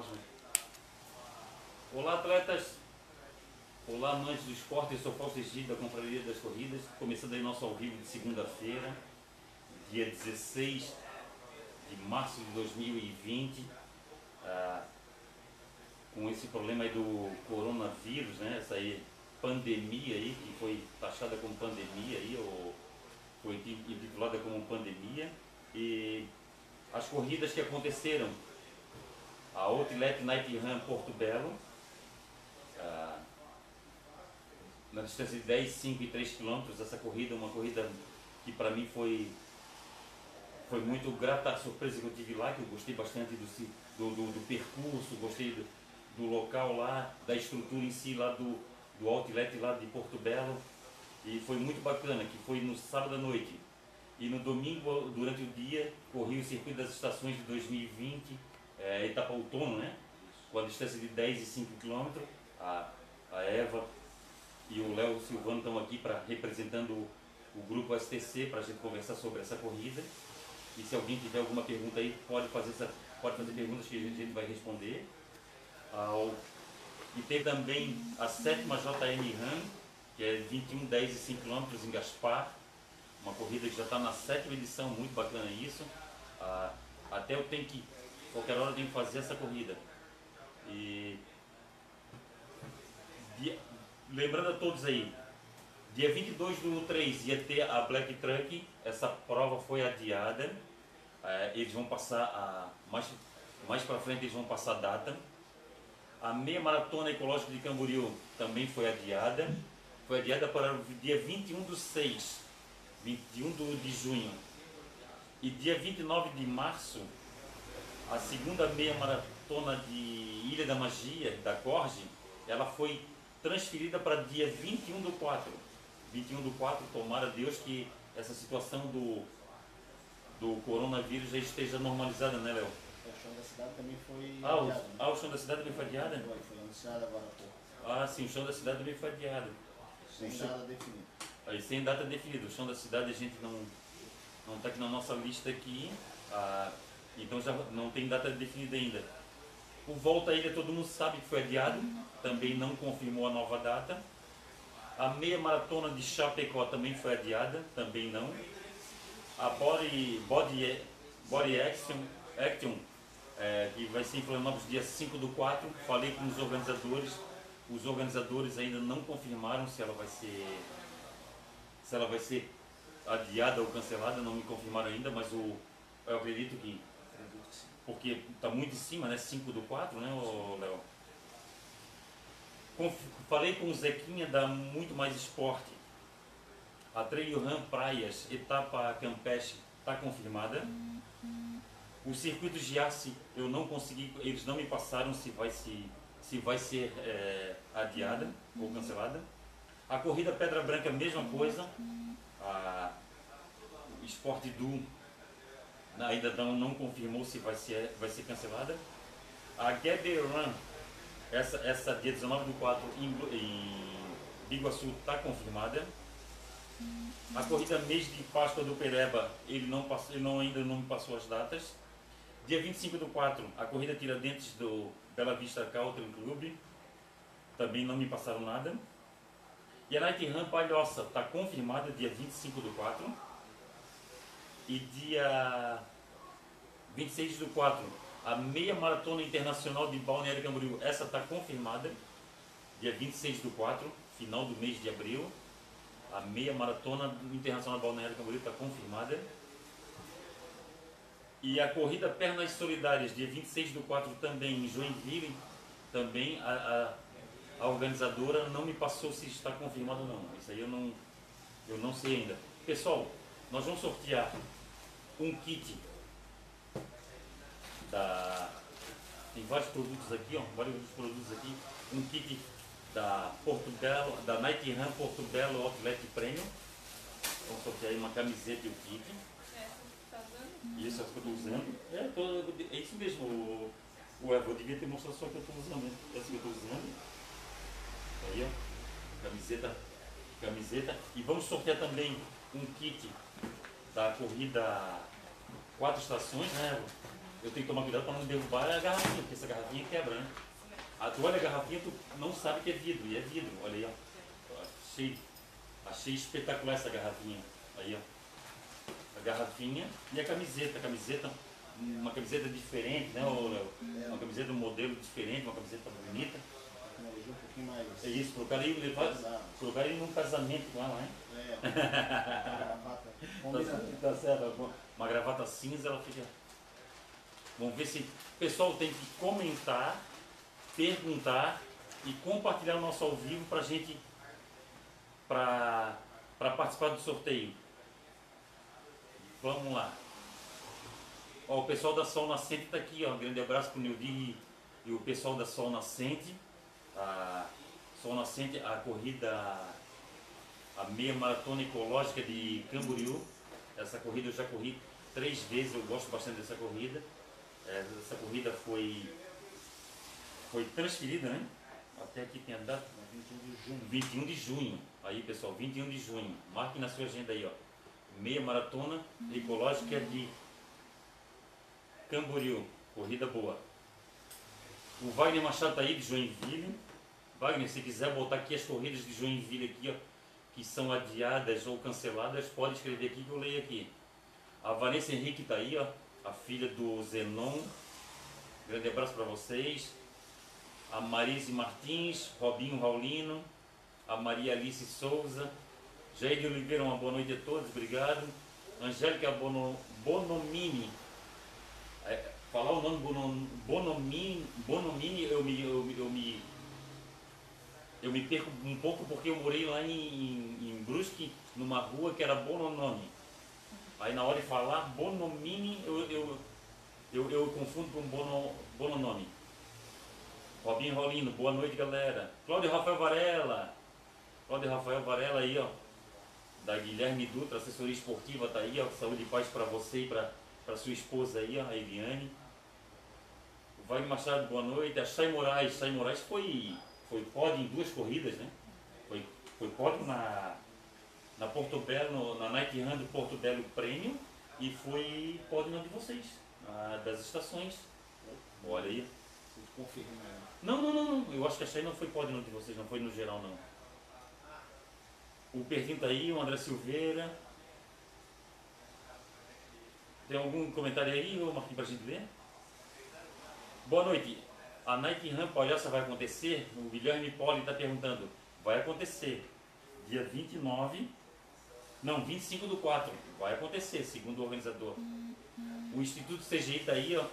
Cosme. Olá, atletas. Olá, amantes do esporte. Eu sou Fausto Egídio, da Confraria das Corridas. Começando aí nosso ao vivo de segunda-feira, dia 16 de março de 2020. Ah, com esse problema aí do coronavírus, né? Essa aí pandemia aí, que foi taxada como pandemia aí, ou foi intitulada como pandemia. E as corridas que aconteceram, a Outlet Night Run Porto Belo, ah, na distância de 10, 5 e 3 quilômetros, essa corrida, uma corrida que para mim foi foi muito grata a surpresa que eu tive lá, que eu gostei bastante do, do, do, do percurso, gostei do, do local lá, da estrutura em si lá do, do outlet lá de Porto Belo. E foi muito bacana, que foi no sábado à noite. E no domingo, durante o dia, corri o circuito das estações de 2020, é, etapa outono, né? Com a distância de 10 e 5 km. A, a Eva e o Léo Silvano estão aqui para representando o, o grupo STC para a gente conversar sobre essa corrida. E se alguém tiver alguma pergunta aí, pode fazer, essa, pode fazer perguntas que a gente, vai responder. Ao, e tem também a sétima JM Run, que é 21, 10 e 5 km em Gaspar. Uma corrida que já está na sétima edição, muito bacana isso. Ah, até eu tenho que, qualquer hora eu tenho que fazer essa corrida. E dia, lembrando a todos aí, dia 22 do 3 ia ter a Black Truck, essa prova foi adiada. Ah, eles vão passar, a, mais, mais para frente eles vão passar a data. A meia maratona ecológica de Camboriú também foi adiada. Foi adiada para o dia 21 do 6, 21 do, de junho. E dia 29 de março, a segunda meia maratona de Ilha da Magia, da Corge, ela foi transferida para dia 21 do 4. 21 do 4, tomara Deus que essa situação do, do coronavírus já esteja normalizada, né, Léo? O chão da cidade também foi ah, o, adiado, né? ah, o chão da cidade também foi adiado? Foi, foi anunciado agora há pouco. Ah, sim, o chão da cidade também foi adiado. Sem chão- nada definido. Aí, sem data definida. O chão da cidade a gente não não está aqui na nossa lista aqui, ah, então já não tem data definida ainda. O Volta à Ilha todo mundo sabe que foi adiado, também não confirmou a nova data. A meia maratona de Chapecó também foi adiada, também não. A Body, Body, Body Action, Action é, que vai ser em Florianópolis dia 5 do 4, falei com os organizadores, os organizadores ainda não confirmaram se ela vai ser se ela vai ser adiada ou cancelada, não me confirmaram ainda, mas o, eu acredito que. Porque está muito em cima, né? 5 do 4, né, Léo? Falei com o Zequinha da Muito Mais Esporte. A Trail Run Praias, etapa Campeche, está confirmada. O circuito Giasse, eu não consegui, eles não me passaram se vai, se, se vai ser é, adiada ou cancelada. A corrida Pedra Branca, mesma coisa. A o Sport Du ainda não, não confirmou se vai ser, vai ser cancelada. A Run, essa, essa dia 19 do 4 em, em Biguaçu está confirmada. A corrida mês de Páscoa do Pereba, ele, não passou, ele não, ainda não me passou as datas. Dia 25 do 4, a corrida Tiradentes do Bela Vista Country Club, também não me passaram nada. E a Night Run Palhoça está confirmada dia 25 do 4. E dia 26 do 4, a meia maratona internacional de Balneário Camboriú, essa está confirmada. Dia 26 do 4, final do mês de abril. A meia maratona internacional de Balneário Camboriú está confirmada. E a corrida Pernas Solidárias, dia 26 do 4 também em Joinville, também a, a, a organizadora não me passou se está confirmado ou não. Isso aí eu não, eu não sei ainda. Pessoal, nós vamos sortear um kit da. Tem vários produtos aqui, ó, vários produtos aqui. Um kit da Porto Belo, da Night Run Porto Belo Outlet Premium. Vamos sortear aí uma camiseta e o kit. Isso é o que eu estou usando. É, tô- é isso mesmo. O, o Evo, eu devia ter mostrado só que eu estou usando. né? Essa que eu estou usando. Aí, ó. Camiseta. Camiseta. E vamos sortear também um kit da corrida Quatro Estações, né, eu tenho que tomar cuidado para não derrubar a garrafinha, porque essa garrafinha quebra, né? A, tu olha a garrafinha, tu não sabe que é vidro, e é vidro, olha aí, ó. Achei, achei espetacular essa garrafinha. Aí, ó. A garrafinha e a camiseta. A camiseta, uma camiseta diferente, né, Léo? Uma camiseta, um modelo diferente, uma camiseta bonita. Tecnologia um pouquinho mais. É isso, colocar ele, levar, ele num casamento lá, né? É, a gravata. Tá, tá certo, uma gravata cinza, ela fica. Vamos ver se o pessoal tem que comentar, perguntar e compartilhar o nosso ao vivo para gente para participar do sorteio. Vamos lá. Ó, o pessoal da Sol Nascente está aqui, ó. Um grande abraço para o Nildi e, e o pessoal da Sol Nascente. A Nascente, a corrida, a meia maratona ecológica de Camboriú. Essa corrida eu já corri três vezes, eu gosto bastante dessa corrida. É, Essa corrida foi, foi transferida, né? Até aqui tem a data. 21 de junho. 21 de junho. Aí, pessoal, 21 de junho. Marque na sua agenda aí, ó. Meia maratona ecológica de Camboriú. Corrida boa. O Wagner Machado tá aí de Joinville. Wagner, se quiser botar aqui as corridas de Joinville aqui, ó, que são adiadas ou canceladas, pode escrever aqui que eu leio aqui. A Vanessa Henrique tá aí, ó, a filha do Zenon. Grande abraço para vocês a Marise Martins, Robinho Raulino, a Maria Alice Souza, Jair de Oliveira, uma boa noite a todos, obrigado. Angélica Bono, Bonomini, É, falar o nome Bono- Bonomini, Bonomini eu me, eu, eu me eu me perco um pouco porque eu morei lá em, em, em Brusque, numa rua que era Bononome. Aí na hora de falar Bonomini, eu, eu, eu, eu confundo com Bono, Bononome. Robinho Rolino, boa noite galera. Cláudio Rafael Varela. Cláudio Rafael Varela aí, ó. Da Guilherme Dutra, assessoria esportiva, tá aí, ó. Saúde e paz para você e para sua esposa aí, ó, a Eliane. Wagner Machado, boa noite. A Chay Moraes. Chay Moraes foi, foi pódio em duas corridas, né? Foi, foi pódio na, na Porto Belo, no- na Night Run do Porto Belo Prêmio e foi pódio na de vocês, na das estações. Olha aí. Confirma. Não, não, não, não. Eu acho que a Chay não foi pódio no de vocês, não foi no geral não. O Pertinho tá aí, o André Silveira. Tem algum comentário aí, Marquinhos, pra gente ler? Boa noite. A Night Run Palhaça vai acontecer? O Guilherme Poli está perguntando. Vai acontecer. Dia 29. Não, 25 do 4. Vai acontecer, segundo o organizador. O Instituto CGI tá aí, ó.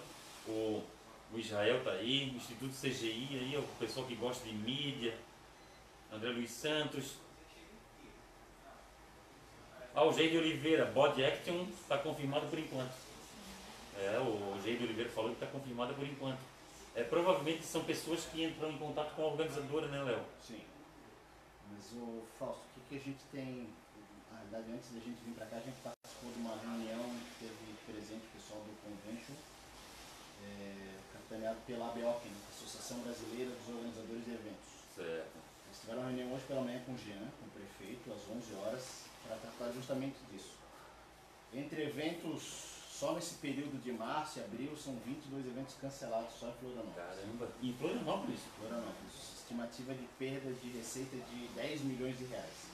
O, o Israel tá aí. O Instituto CGI aí, ó. O pessoal que gosta de mídia. André Luiz Santos. Ah, o Jair de Oliveira, Body Action está confirmado por enquanto. É, o Jair de Oliveira falou que está confirmado por enquanto. É, provavelmente são pessoas que entram em contato com a organizadora, né, Léo? Sim. Mas o Fausto, o que, que a gente tem. Na verdade, antes da gente vir para cá, a gente participou de uma reunião que teve presente o pessoal do Convention, é, capitaneado pela ABOC, né, Associação Brasileira dos Organizadores de Eventos. Certo. Eles tiveram uma reunião hoje pela manhã com o Jean, com o prefeito, às 11 horas, para tratar justamente disso. Entre eventos, só nesse período de março e abril, são 22 eventos cancelados só em Florianópolis. Caramba. Em Florianópolis? Florianópolis. Estimativa de perda de receita de 10 milhões de reais.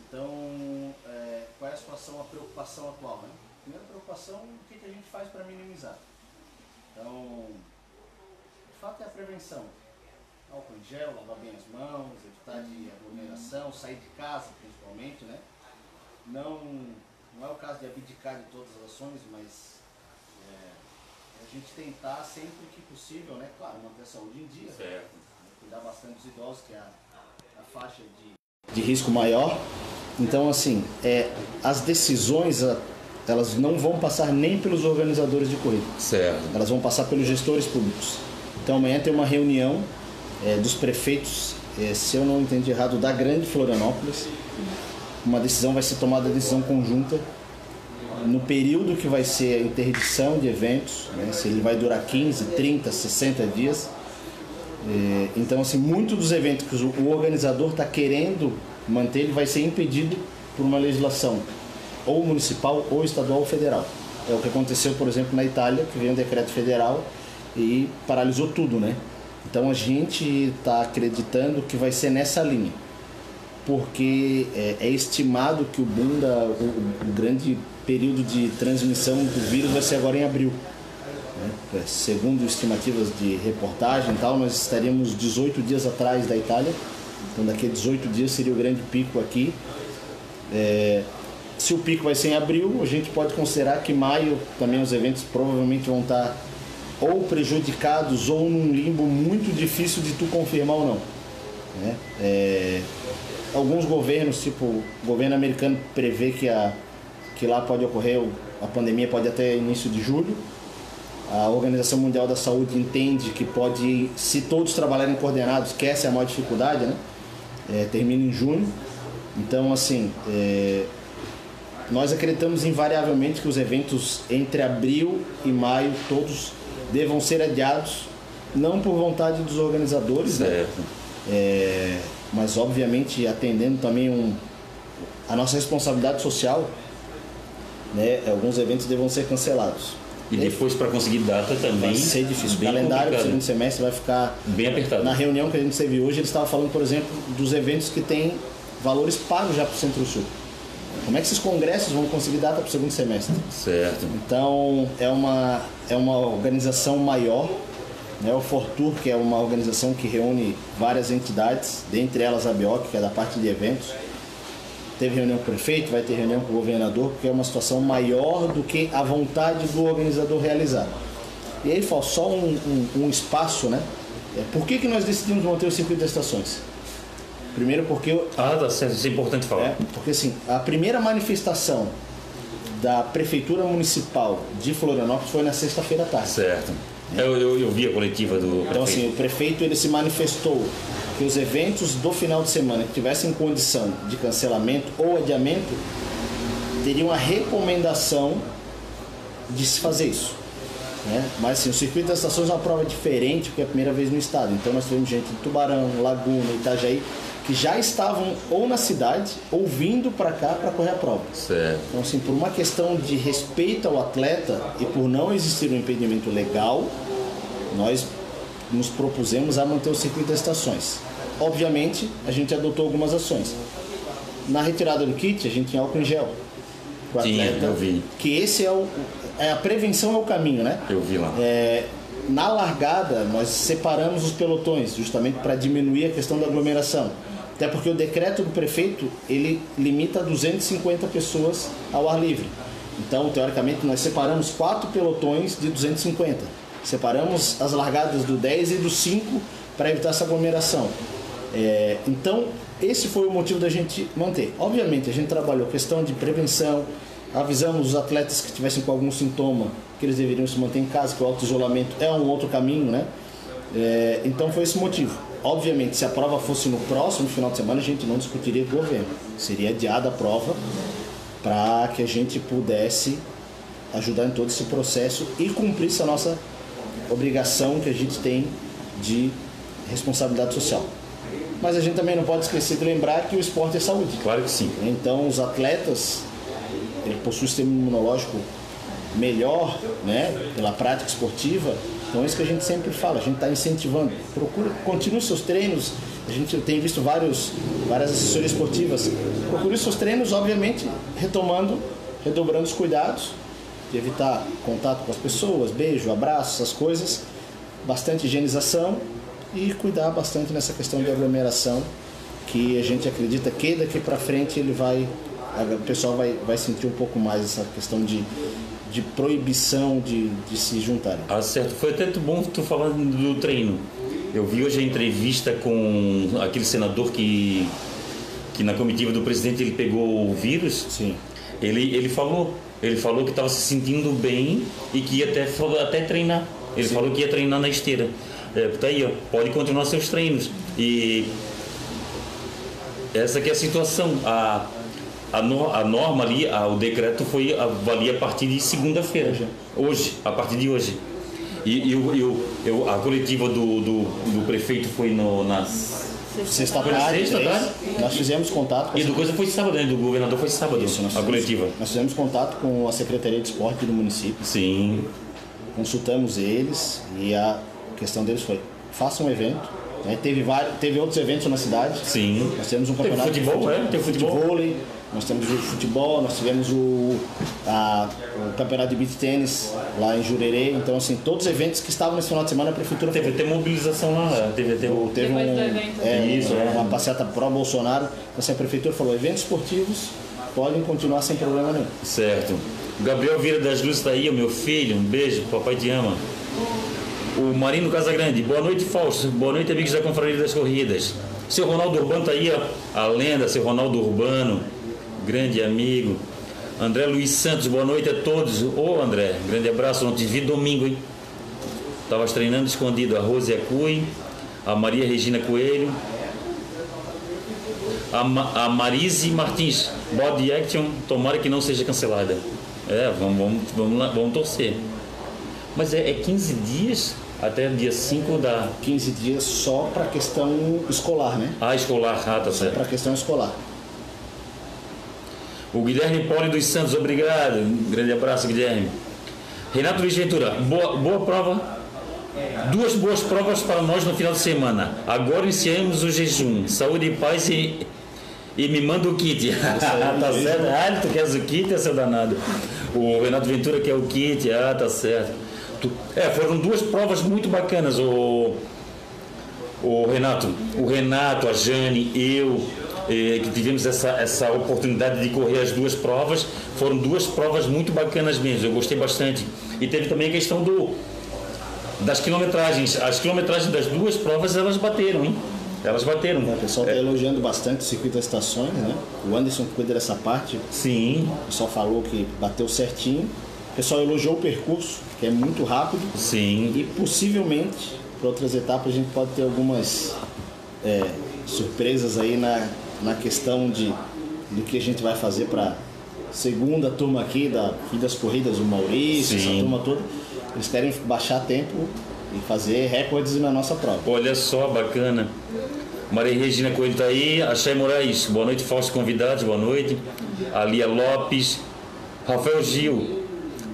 Então, é, qual é a situação, a preocupação atual? Né? Primeira preocupação, o que, que a gente faz para minimizar? Então, de fato é a prevenção. Álcool em gel, lavar bem as mãos, evitar de aglomeração, sair de casa principalmente, né? Não, não é o caso de abdicar de todas as ações, mas é, a gente tentar sempre que possível, né? Claro, manter a saúde em dia, Certo. cuidar bastante dos idosos, que é a, a faixa de, de risco maior. Então, assim, é, as decisões elas não vão passar nem pelos organizadores de corrida, Certo. elas vão passar pelos gestores públicos. Então, amanhã tem uma reunião é, dos prefeitos, é, se eu não entendi errado, da Grande Florianópolis. Uma decisão vai ser tomada, decisão conjunta, no período que vai ser a interdição de eventos, né, se ele vai durar 15, 30, 60 dias. É, então, assim, muito dos eventos que o organizador está querendo manter, ele vai ser impedido por uma legislação ou municipal, ou estadual, ou federal. É o que aconteceu, por exemplo, na Itália, que veio um decreto federal e paralisou tudo, né? Então a gente está acreditando que vai ser nessa linha, porque é, é estimado que o boom da, o, o, grande período de transmissão do vírus vai ser agora em abril. Né? É, segundo estimativas de reportagem e tal, nós estaríamos 18 dias atrás da Itália, então daqui a 18 dias seria o grande pico aqui. É, se o pico vai ser em abril, a gente pode considerar que maio também os eventos provavelmente vão estar ou prejudicados ou num limbo muito difícil de tu confirmar ou não. Né? É, alguns governos, tipo o governo americano, prevê que, a, que lá pode ocorrer, a pandemia pode até início de julho. A Organização Mundial da Saúde entende que pode, se todos trabalharem coordenados, que essa é a maior dificuldade, né? É, termina em junho. Então, assim, é, nós acreditamos invariavelmente que os eventos entre abril e maio, todos devam ser adiados, não por vontade dos organizadores, né? É, mas obviamente atendendo também um, a nossa responsabilidade social, né? Alguns eventos devam ser cancelados. E depois para conseguir data também. Vai ser difícil. O calendário do segundo semestre vai ficar bem apertado. Na reunião que a gente teve hoje, eles estavam falando, por exemplo, dos eventos que têm valores pagos já para o Centro-Sul. Como é que esses congressos vão conseguir data para o segundo semestre? Certo. Então, é uma, é uma organização maior. Né? O Fortur, que é uma organização que reúne várias entidades, dentre elas a BIOC, que é da parte de eventos. Teve reunião com o prefeito, vai ter reunião com o governador, porque é uma situação maior do que a vontade do organizador realizar. E aí, só um, um, um espaço, né? É, por que, que nós decidimos manter o circuito das estações? Primeiro porque... Ah, tá certo, isso é importante falar. É, porque assim, a primeira manifestação da Prefeitura Municipal de Florianópolis foi na sexta-feira à tarde. Certo. Eu, eu, eu, vi a coletiva do prefeito. Então assim, o prefeito ele se manifestou que os eventos do final de semana que tivessem condição de cancelamento ou adiamento teriam a recomendação de se fazer isso. Né? Mas assim, o circuito das estações é uma prova diferente porque é a primeira vez no estado. Então nós tivemos gente de Tubarão, Laguna, Itajaí que já estavam ou na cidade ou vindo para cá para correr a prova. Certo. Então, assim, por uma questão de respeito ao atleta e por não existir um impedimento legal, nós nos propusemos a manter o circuito das estações. Obviamente, a gente adotou algumas ações. Na retirada do kit, a gente tinha álcool em gel. Sim, atleta, eu vi. Que esse é o. É, a prevenção é o caminho, né? Eu vi lá. É, na largada, nós separamos os pelotões, justamente para diminuir a questão da aglomeração. Até porque o decreto do prefeito, ele limita 250 pessoas ao ar livre. Então, teoricamente, nós separamos quatro pelotões de 250. Separamos as largadas do 10 e do 5 para evitar essa aglomeração. É, então, esse foi o motivo da gente manter. Obviamente, a gente trabalhou questão de prevenção, avisamos os atletas que tivessem com algum sintoma que eles deveriam se manter em casa, que o auto-isolamento é um outro caminho, né? É, então foi esse motivo. Obviamente, se a prova fosse no próximo final de semana, a gente não discutiria com o governo. Seria adiada a prova para que a gente pudesse ajudar em todo esse processo e cumprisse a nossa obrigação que a gente tem de responsabilidade social. Mas a gente também não pode esquecer de lembrar que o esporte é saúde. Claro que sim. Então, os atletas ele possui um sistema imunológico melhor, né, pela prática esportiva, então é isso que a gente sempre fala, a gente está incentivando. Procure, continue seus treinos. A gente tem visto vários, várias assessorias esportivas. Procure seus treinos, obviamente, retomando, redobrando os cuidados, de evitar contato com as pessoas, beijo, abraço, essas coisas, bastante higienização e cuidar bastante nessa questão de aglomeração, que a gente acredita que daqui para frente ele vai, o pessoal vai, vai sentir um pouco mais essa questão de de proibição de, de se juntarem. Ah, certo. Foi até bom tu falando do treino. Eu vi hoje a entrevista com aquele senador que, que na comitiva do presidente ele pegou o vírus. Sim. Ele, ele falou, ele falou que estava se sentindo bem e que ia até, até treinar. Ele Sim. falou que ia treinar na esteira. É, tá aí, ó, pode continuar seus treinos. E essa que é a situação. A, a, no, a norma ali, a, o decreto foi valia a partir de segunda-feira, hoje. hoje, a partir de hoje. E, e, e, a coletiva do, do, do, prefeito foi no, na Sexta tarde, sexta tarde? nós fizemos contato com E do coisa foi sábado, né? Do governador foi sábado, Isso, nós a coletiva. Nós fizemos contato com a Secretaria de Esporte do município, Sim, consultamos eles e a questão deles foi: façam um evento. né? Teve, vários, teve outros eventos na cidade. sim. Nós temos um Teve campeonato futebol, de é? Teve futebol. futevôlei, nós temos o futebol, nós tivemos o, a- o campeonato de beach tênis lá em Jurerê. Então, assim, todos os eventos que estavam nesse final de semana, a prefeitura Teve até mobilização lá, teve até o. teve um, é, Isso, é. uma passeata pró-Bolsonaro. Então, assim, a prefeitura falou: eventos esportivos podem continuar sem problema nenhum. Certo. O Gabriel Vieira das Luzes tá aí, o meu filho. Um beijo, papai te ama. O Marino Casagrande, boa noite, Fausto. Boa noite, amigos da Confraria das Corridas. Seu Ronaldo Urbano tá aí, ó, a lenda, seu Ronaldo Urbano, grande amigo. André Luiz Santos, boa noite a todos. Ô André, grande abraço, não te vi domingo, hein? Tava treinando escondido a Rose Acui, a Maria Regina Coelho, a, Ma a Marise Martins, body action, tomara que não seja cancelada. É, vamos, vamos, vamos, lá, vamos torcer. Mas é, é 15 dias até dia 5 da. 15 dias só para questão escolar, né? Ah, escolar, ah, tá certo. Para questão escolar. O Guilherme Poli dos Santos, obrigado. Um grande abraço, Guilherme. Renato Luiz Ventura, boa, boa prova. Duas boas provas para nós no final de semana. Agora iniciamos o jejum. Saúde e paz e, e me manda o kit. tá certo? Ah, tu queres o kit, é seu danado. O Renato Ventura quer o kit. Ah, tá certo. Tu- É, foram duas provas muito bacanas. O, o Renato, o Renato, a Jane, eu, que tivemos essa, essa oportunidade de correr as duas provas, foram duas provas muito bacanas mesmo, eu gostei bastante. E teve também a questão do das quilometragens. As quilometragens das duas provas elas bateram, hein? Elas bateram. O pessoal está elogiando bastante o circuito das estações, né? O Anderson cuida dessa parte, Sim, o pessoal falou que bateu certinho. O pessoal elogiou o percurso, que é muito rápido. sim. E possivelmente, para outras etapas, a gente pode ter algumas é, surpresas aí na, na questão de do que a gente vai fazer para segunda turma aqui da Fim das Corridas, o Maurício, Sim. essa turma toda. Eles querem baixar tempo e fazer recordes na nossa prova. Olha só, bacana. Maria Regina Coelho tá aí, a Chay Moraes, boa noite, falsos convidados, boa noite. A Lia Lopes, Rafael Gil,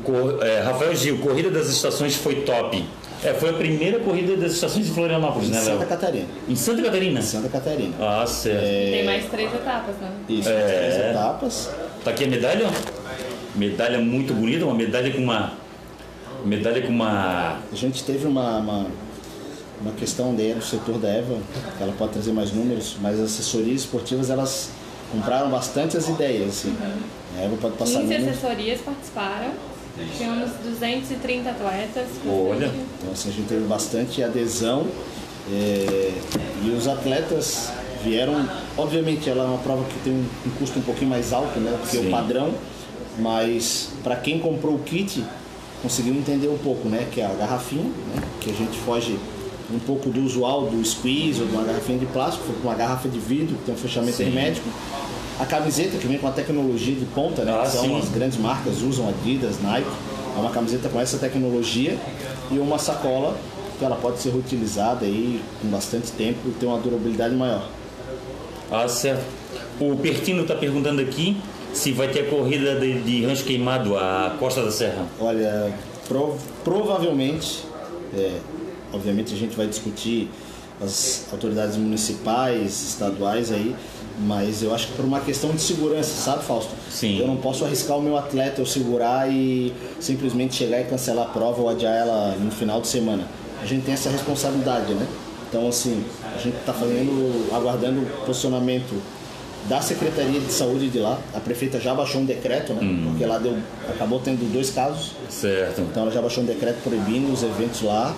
Cor- é, Rafael Gil, Corrida das Estações foi top. É, foi a primeira corrida das estações de Florianópolis, né, Santa Léo? Catarina. Em Santa Catarina? Santa Catarina. Ah, certo. Tem mais três etapas, né? Isso, É. três etapas. Tá aqui a medalha, ó. Medalha muito bonita, uma medalha com uma. Medalha com uma. A gente teve uma, uma, uma questão daí do setor da Eva, que ela pode trazer mais números, mas as assessorias esportivas elas compraram bastante as ideias. Assim. A Eva pode passar 15 números. assessorias participaram. Tínhamos 230 atletas. Olha. Então assim, a gente teve bastante adesão é, e os atletas vieram. Obviamente ela é uma prova que tem um, custo um pouquinho mais alto, né? Porque Sim. o padrão, mas para quem comprou o kit conseguiu entender um pouco, né? Que é a garrafinha, né? Que a gente foge um pouco do usual do squeeze ou de uma garrafinha de plástico, foi com uma garrafa de vidro que tem um fechamento Sim. hermético. A camiseta que vem com a tecnologia de ponta, né? Ah, que são sim. as grandes marcas usam, Adidas, Nike. É uma camiseta com essa tecnologia e uma sacola que ela pode ser reutilizada aí com bastante tempo e ter uma durabilidade maior. Ah, certo. O Pertino tá perguntando aqui se vai ter a corrida de, de rancho queimado, a Costa da Serra. Olha, prov- provavelmente, é, obviamente a gente vai discutir as autoridades municipais, estaduais aí, mas eu acho que por uma questão de segurança, sabe, Fausto? Sim. Eu não posso arriscar o meu atleta, eu segurar e simplesmente chegar e cancelar a prova ou adiar ela no final de semana. A gente tem essa responsabilidade, né? Então, assim, a gente está fazendo, aguardando o posicionamento da Secretaria de Saúde de lá. A prefeita já baixou um decreto, né? Porque lá deu, acabou tendo dois casos. Certo. Então ela já baixou um decreto proibindo os eventos lá.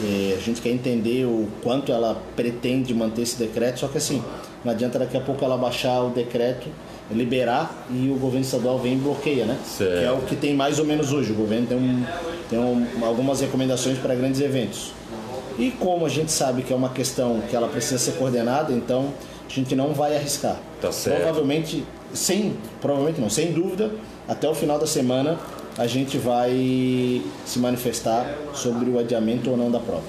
É, a gente quer entender o quanto ela pretende manter esse decreto, só que assim, não adianta daqui a pouco ela baixar o decreto, liberar e o governo estadual vem e bloqueia, né? Certo. Que é o que tem mais ou menos hoje. O governo tem, um, tem um, algumas recomendações para grandes eventos. E como a gente sabe que é uma questão que ela precisa ser coordenada, então a gente não vai arriscar. Tá certo. Provavelmente, sem, provavelmente não, sem dúvida, até o final da semana a gente vai se manifestar sobre o adiamento ou não da prova.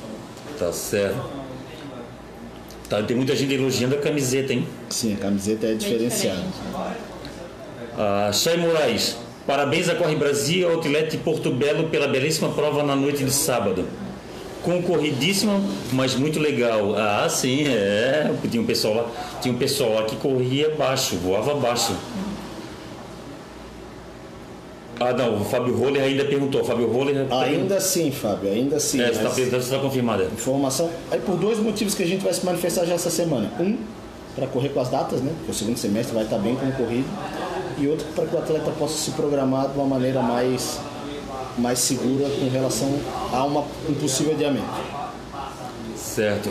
Tá certo. Tá, tem muita gente elogiando a camiseta, hein? Sim, a camiseta é diferenciada. Ah, Chay Moraes, parabéns a Corre Brasil e ao Outlet Porto Belo pela belíssima prova na noite de sábado. Concorridíssima, mas muito legal. Ah, sim, é. Tinha um pessoal lá, tinha um pessoal lá que corria baixo, voava baixo. Ah, não, o Fábio Roller ainda perguntou. Fábio Roller. Ainda sim, Fábio, ainda sim. É, você está se está confirmada. Informação. Aí por dois motivos que a gente vai se manifestar já essa semana. Um, para correr com as datas, né? Porque o segundo semestre vai estar bem concorrido. E outro, para que o atleta possa se programar de uma maneira mais, mais segura com relação a uma, um possível adiamento. Certo.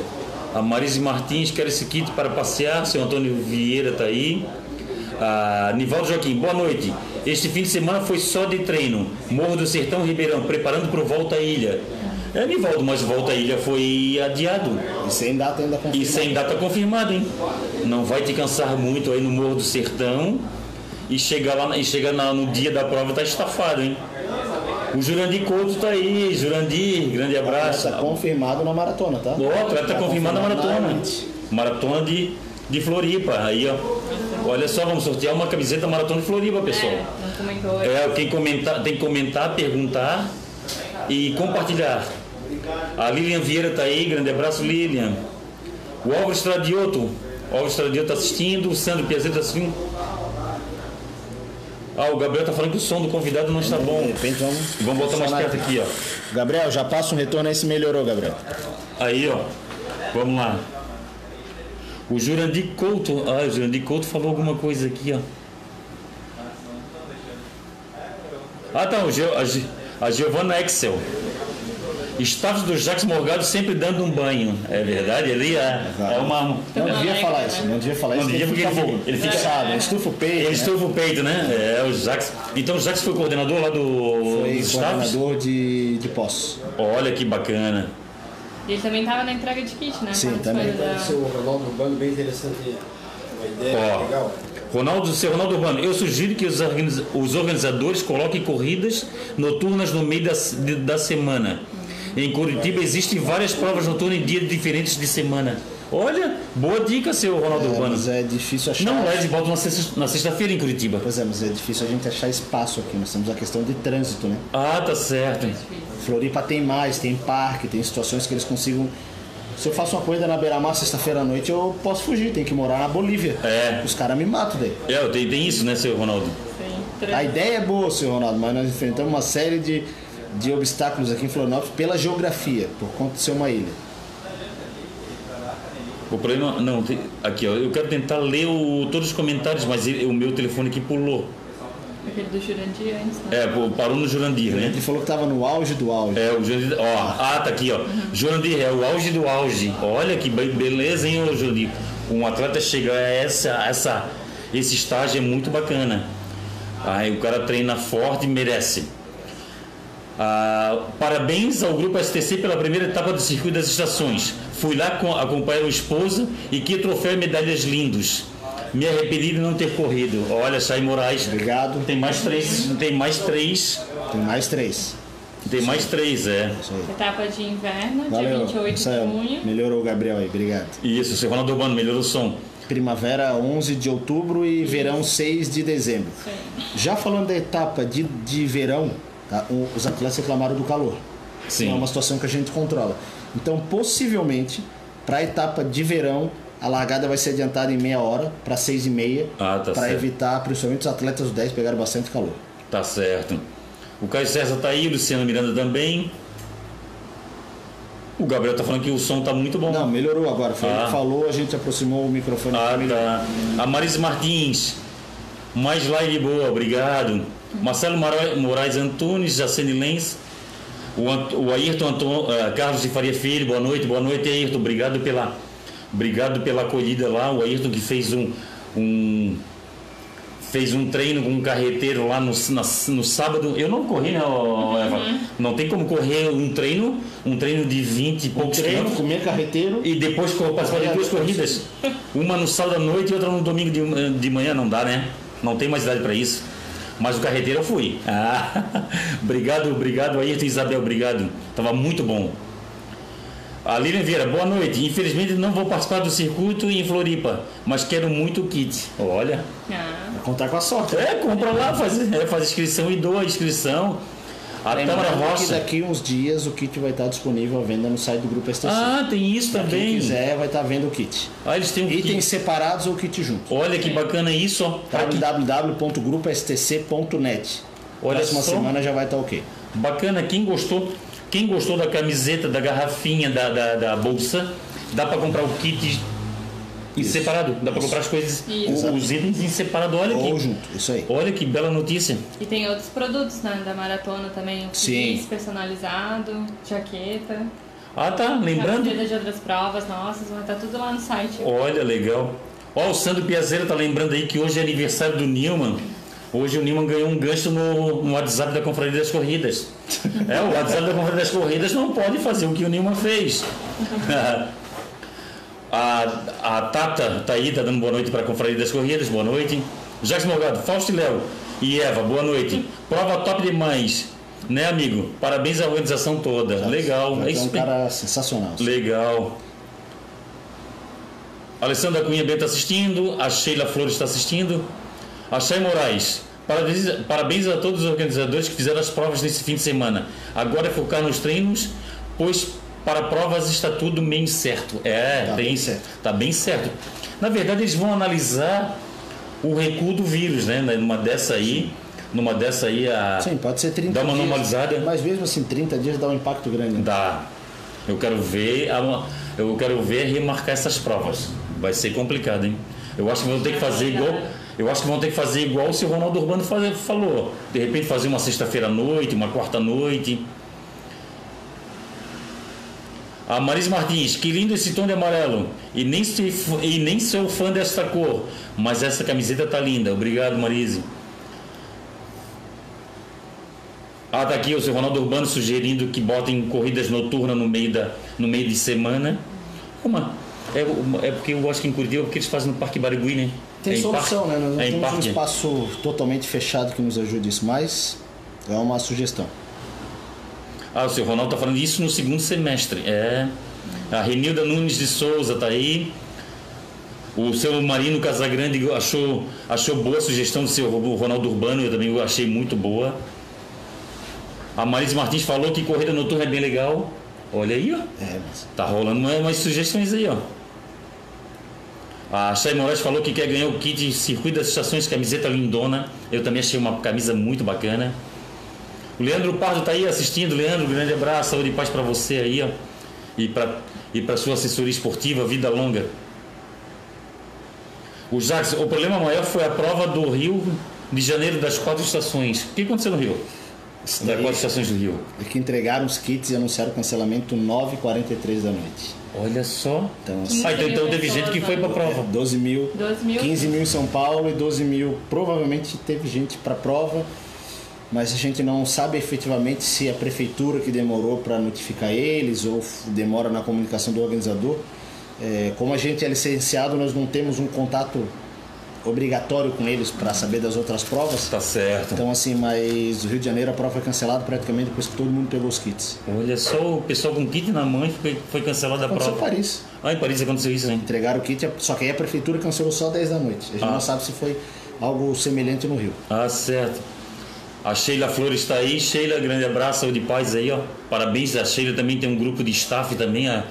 A Marise Martins quer esse kit para passear. Seu Antônio Vieira está aí. A Nivaldo Joaquim, boa noite. Este fim de semana foi só de treino. Morro do Sertão Ribeirão, preparando para o Volta à Ilha. É, Nivaldo, mas Volta à Ilha foi adiado. E sem data ainda E confirmada. sem data confirmada, hein? Não vai te cansar muito aí no Morro do Sertão. E chegar lá e chegar na- no dia da prova tá estafado, hein? O Jurandir Couto tá aí. Jurandir, grande abraço. Está confirmado na maratona, tá? O atleta Tá confirmado maratona. na elite. Maratona de, de Floripa. Aí, ó. Olha só, vamos sortear uma camiseta maratona de Floripa, pessoal. É, não comentou hoje. É, quem comentar, tem que comentar, perguntar e compartilhar. A Lilian Vieira tá aí, grande abraço, Lilian. O Álvaro Stradioto, o Álvaro Stradioto tá assistindo, o Sandro Piazeto tá assistindo. Ah, o Gabriel tá falando que o som do convidado não está De bom. repente vamos. Vamos botar mais perto aqui, ó. Gabriel, já passa um retorno aí se melhorou, Gabriel. Aí, ó. Vamos lá. O Jurandir Couto. Ah, o Jurandir Couto falou alguma coisa aqui, ó. Ah, tá. A, a Giovanna Excel. Status do Jacques Morgado sempre dando um banho. É verdade? Ele é, é uma. Não devia falar isso, não devia falar Não isso. devia porque ele- ele fica- Sabe, estufa o peito. Ele né? estufa o peito, né? É, o Jacques. Então o Jacques foi coordenador lá do. Foi coordenador de, de posse. Olha que bacana. E ele também tava na entrega de kit, né? Sim, também. da- Seu Ronaldo Urbano, bem interessante, uma ideia Ó. legal. Ronaldo, seu Ronaldo Urbano, eu sugiro que os, organiza- os organizadores coloquem corridas noturnas no meio da, de- da semana. Em Curitiba existem várias provas noturnas em dias diferentes de semana. Olha, boa dica, seu Ronaldo É, Urbano. mas é difícil achar. Não, lá de volta na sexta- na sexta-feira em Curitiba. Pois é, mas é difícil a gente achar espaço aqui. Nós temos a questão de trânsito, né? Ah, tá certo. Floripa tem mais, tem parque, tem situações que eles consigam. Se eu faço uma corrida na Beira-Mar sexta-feira à noite, eu posso fugir, tenho que morar na Bolívia. É. Os caras me matam daí. É, tem, tem isso, né, seu Ronaldo? Sim, A ideia é boa, senhor Ronaldo, mas nós enfrentamos uma série de, de obstáculos aqui em Florianópolis pela geografia, por conta de ser uma ilha. O problema. Não, tem- aqui, ó. Eu quero tentar ler o- todos os comentários, mas ele- o meu telefone aqui pulou. Aquele do Jurandir antes, né? É, parou no Jurandir, né? Ele falou que estava no auge do auge. É, o Jurandir. Ó, ah, tá aqui, ó. Jurandir, é o auge do auge. Olha que be- beleza, hein, ô Jurandir? Um atleta chegar a essa, essa, esse estágio é muito bacana. Aí o cara treina forte e merece. Ah, parabéns ao grupo STC pela primeira etapa do Circuito das Estações. Fui lá com- acompanhar o esposo e que troféu e medalhas lindos. Me arrependi de não ter corrido. Olha, Chay Moraes. Obrigado. Tem mais três. Tem mais três. Tem mais três. Tem mais três, é. Isso. Etapa de inverno, dia Valeu. 28 de Rafael. junho. Melhorou o Gabriel aí, obrigado. Isso, seu Ronaldo Urbano, melhorou o som. Primavera 11 de outubro e verão 6 de dezembro. Isso aí. Já falando da etapa de, de verão, tá? Os atletas reclamaram do calor. Sim. É uma situação que a gente controla. Então, possivelmente, para a etapa de verão, a largada vai ser adiantada em meia hora para seis e meia, Ah, tá para evitar, principalmente os atletas do 10 pegaram bastante calor. Tá certo. O Caio César tá aí, o Luciano Miranda também. O Gabriel tá falando que o som tá muito bom. Não, melhorou agora. Foi Ah. falou, a gente aproximou o microfone. Ah, tá. A Marisa Martins. Mais live boa, obrigado. Marcelo Moraes Antunes, Jacene Lenz. O, Ant- o Ayrton Anton, eh, Carlos de Faria Filho, boa noite, boa noite, Ayrton. Obrigado pela, obrigado pela acolhida lá. O Ayrton que fez um, um fez um treino com um carreteiro lá no, na- no sábado. Eu não corri, né, ô, Eva? Não tem como correr um treino, um treino de 20 e poucos Treino, quilômetros. comer carreteiro. E depois participar de duas corridas. Uma no sábado à noite e outra no domingo de, de manhã, não dá, né? Não tem mais idade para isso. Mas o carreteiro eu fui. Ah, obrigado, obrigado, Ayrton e Isabel, obrigado. Tava muito bom. A Lilian Vieira, boa noite. Infelizmente não vou participar do circuito em Floripa, mas quero muito o kit. Olha. Ah, Vai contar com a sorte. É, compra lá, faz, é, faz inscrição e doa a inscrição. A Tâmara Lembrando que daqui uns dias o kit vai estar disponível à venda no site do Grupo STC. Ah, tem isso Quem também. quiser vai estar vendo o kit. Ah, eles têm um Itens kit. separados ou kit junto. Olha que bacana isso, ó. Pra www.grupostc.net. Olha Próxima só. semana já vai estar ok. Bacana, quem gostou, quem gostou da camiseta, da garrafinha, da, da, da bolsa, dá para comprar o kit em separado. Dá para comprar as coisas, Isso. os itens em separado. Olha Ou que, junto, isso aí. olha que bela notícia. E tem outros produtos né, da maratona também. O Sim. personalizado, jaqueta. Ah, tá, lembrando. Camiseta de outras provas nossas, vai estar tudo lá no site. Olha, legal. Ó, o Sandro Piazeira tá lembrando aí que hoje é aniversário do Nilman. Hoje o Nilman ganhou um gancho no, no WhatsApp da Confraria das Corridas. É, o WhatsApp da Confraria das Corridas não pode fazer o que o Nilman fez. A, a Tata tá aí, tá dando boa noite para a Confraria das Corridas, boa noite. Jacques Morgado, Fausto e Léo e Eva, boa noite. Prova top demais, né, amigo? Parabéns à organização toda. Legal, Vai é isso um cara sensacional. Legal. Alessandra Cunha Bento assistindo, a Sheila Flores está assistindo, a Chay Moraes. Parabéns, parabéns a todos os organizadores que fizeram as provas nesse fim de semana. Agora é focar nos treinos, pois para provas está tudo bem certo. É, Tá tem, bem certo. Tá bem certo. Na verdade, eles vão analisar o recuo do vírus, né? Numa dessa aí, numa dessa aí a Sim, pode ser 30 Dá uma dias. normalizada. Mas mesmo assim, 30 dias dá um impacto grande. né? Dá. Eu quero ver, a- eu quero ver remarcar essas provas. Vai ser complicado, hein? Eu acho que vão ter que fazer igual, eu acho que vão ter que fazer igual o seu Ronaldo Urbano fazer- falou. De repente fazer uma sexta-feira à noite, uma quarta à noite. A Marisa Martins, que lindo esse tom de amarelo. E nem, se- e nem sou fã desta cor, mas essa camiseta tá linda. Obrigado, Marise. Ah, tá aqui o seu Ronaldo Urbano sugerindo que botem corridas noturnas no meio, da, no meio de semana. Uma, é, uma- é porque eu acho que em Curitiba, porque eles fazem no Parque Barigui, né? Tem é solução, né? Nós não é em temos um espaço totalmente fechado que nos ajude isso, mas é uma sugestão. Ah, o seu Ronaldo tá falando isso no segundo semestre. É. A Renilda Nunes de Souza tá aí. O seu Marino Casagrande achou, achou boa a sugestão do seu Ronaldo Urbano, eu também achei muito boa. A Marise Martins falou que corrida noturna é bem legal. Olha aí, ó. É, mas Tá rolando uma- umas sugestões aí, ó. A Chay Moraes falou que quer ganhar o kit Circuito das Estações Camiseta Lindona. Eu também achei uma camisa muito bacana. O Leandro Pardo tá aí assistindo. Leandro, grande abraço, saúde e paz para você aí, ó. E para e para sua assessoria esportiva, vida longa. O Jacques, o problema maior foi a prova do Rio de Janeiro das quatro estações. O que aconteceu no Rio? Das daí- quatro estações do Rio. é que entregaram os kits e anunciaram o cancelamento 9h43 da noite. Olha só. Então, Ah, então, então teve gente que foi para prova. 12 mil, 12 mil. 15 mil em São Paulo e 12 mil. Provavelmente teve gente para prova, mas a gente não sabe efetivamente se a prefeitura que demorou para notificar eles ou demora na comunicação do organizador. É, como a gente é licenciado, nós não temos um contato obrigatório com eles para saber das outras provas. Tá certo. Então, assim, mas o Rio de Janeiro a prova foi cancelada praticamente depois que todo mundo pegou os kits. Olha só, o pessoal com kit na mão foi, foi cancelada a Aconteceu em prova. Paris. Ah, em Paris aconteceu isso, hein? Entregaram o kit, só que aí a prefeitura cancelou só 10 da noite. A gente Ah. não sabe se foi algo semelhante no Rio. Ah, certo. A Sheila Flores está aí. Sheila, grande abraço, saúde e paz aí, ó. Parabéns. A Sheila também tem um grupo de staff também. A,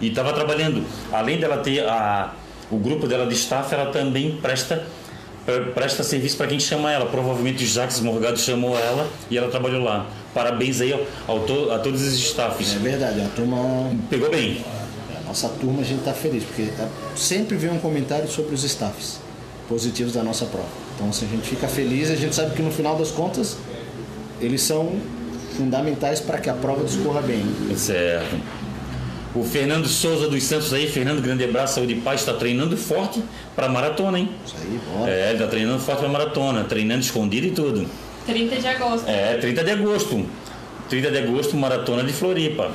E estava trabalhando. Além dela ter a, o grupo dela de staff, ela também presta pre- presta serviço para quem chama ela. Provavelmente o Jacques Morgado chamou ela e ela trabalhou lá. Parabéns aí ó, ao to- a todos os staffs. É verdade, a turma, Pegou bem. a nossa turma a gente está feliz, porque tá- sempre vem um comentário sobre os staffs positivos da nossa prova. Então assim, a gente fica feliz a gente sabe que no final das contas eles são fundamentais para que a prova discorra bem. Certo. O Fernando Souza dos Santos aí, Fernando, grande abraço, saúde e paz, está treinando forte para maratona, hein? Isso aí, bora. É, ele está treinando forte para maratona, treinando escondido e tudo. 30 de agosto. É, 30 de agosto. 30 de agosto, maratona de Floripa.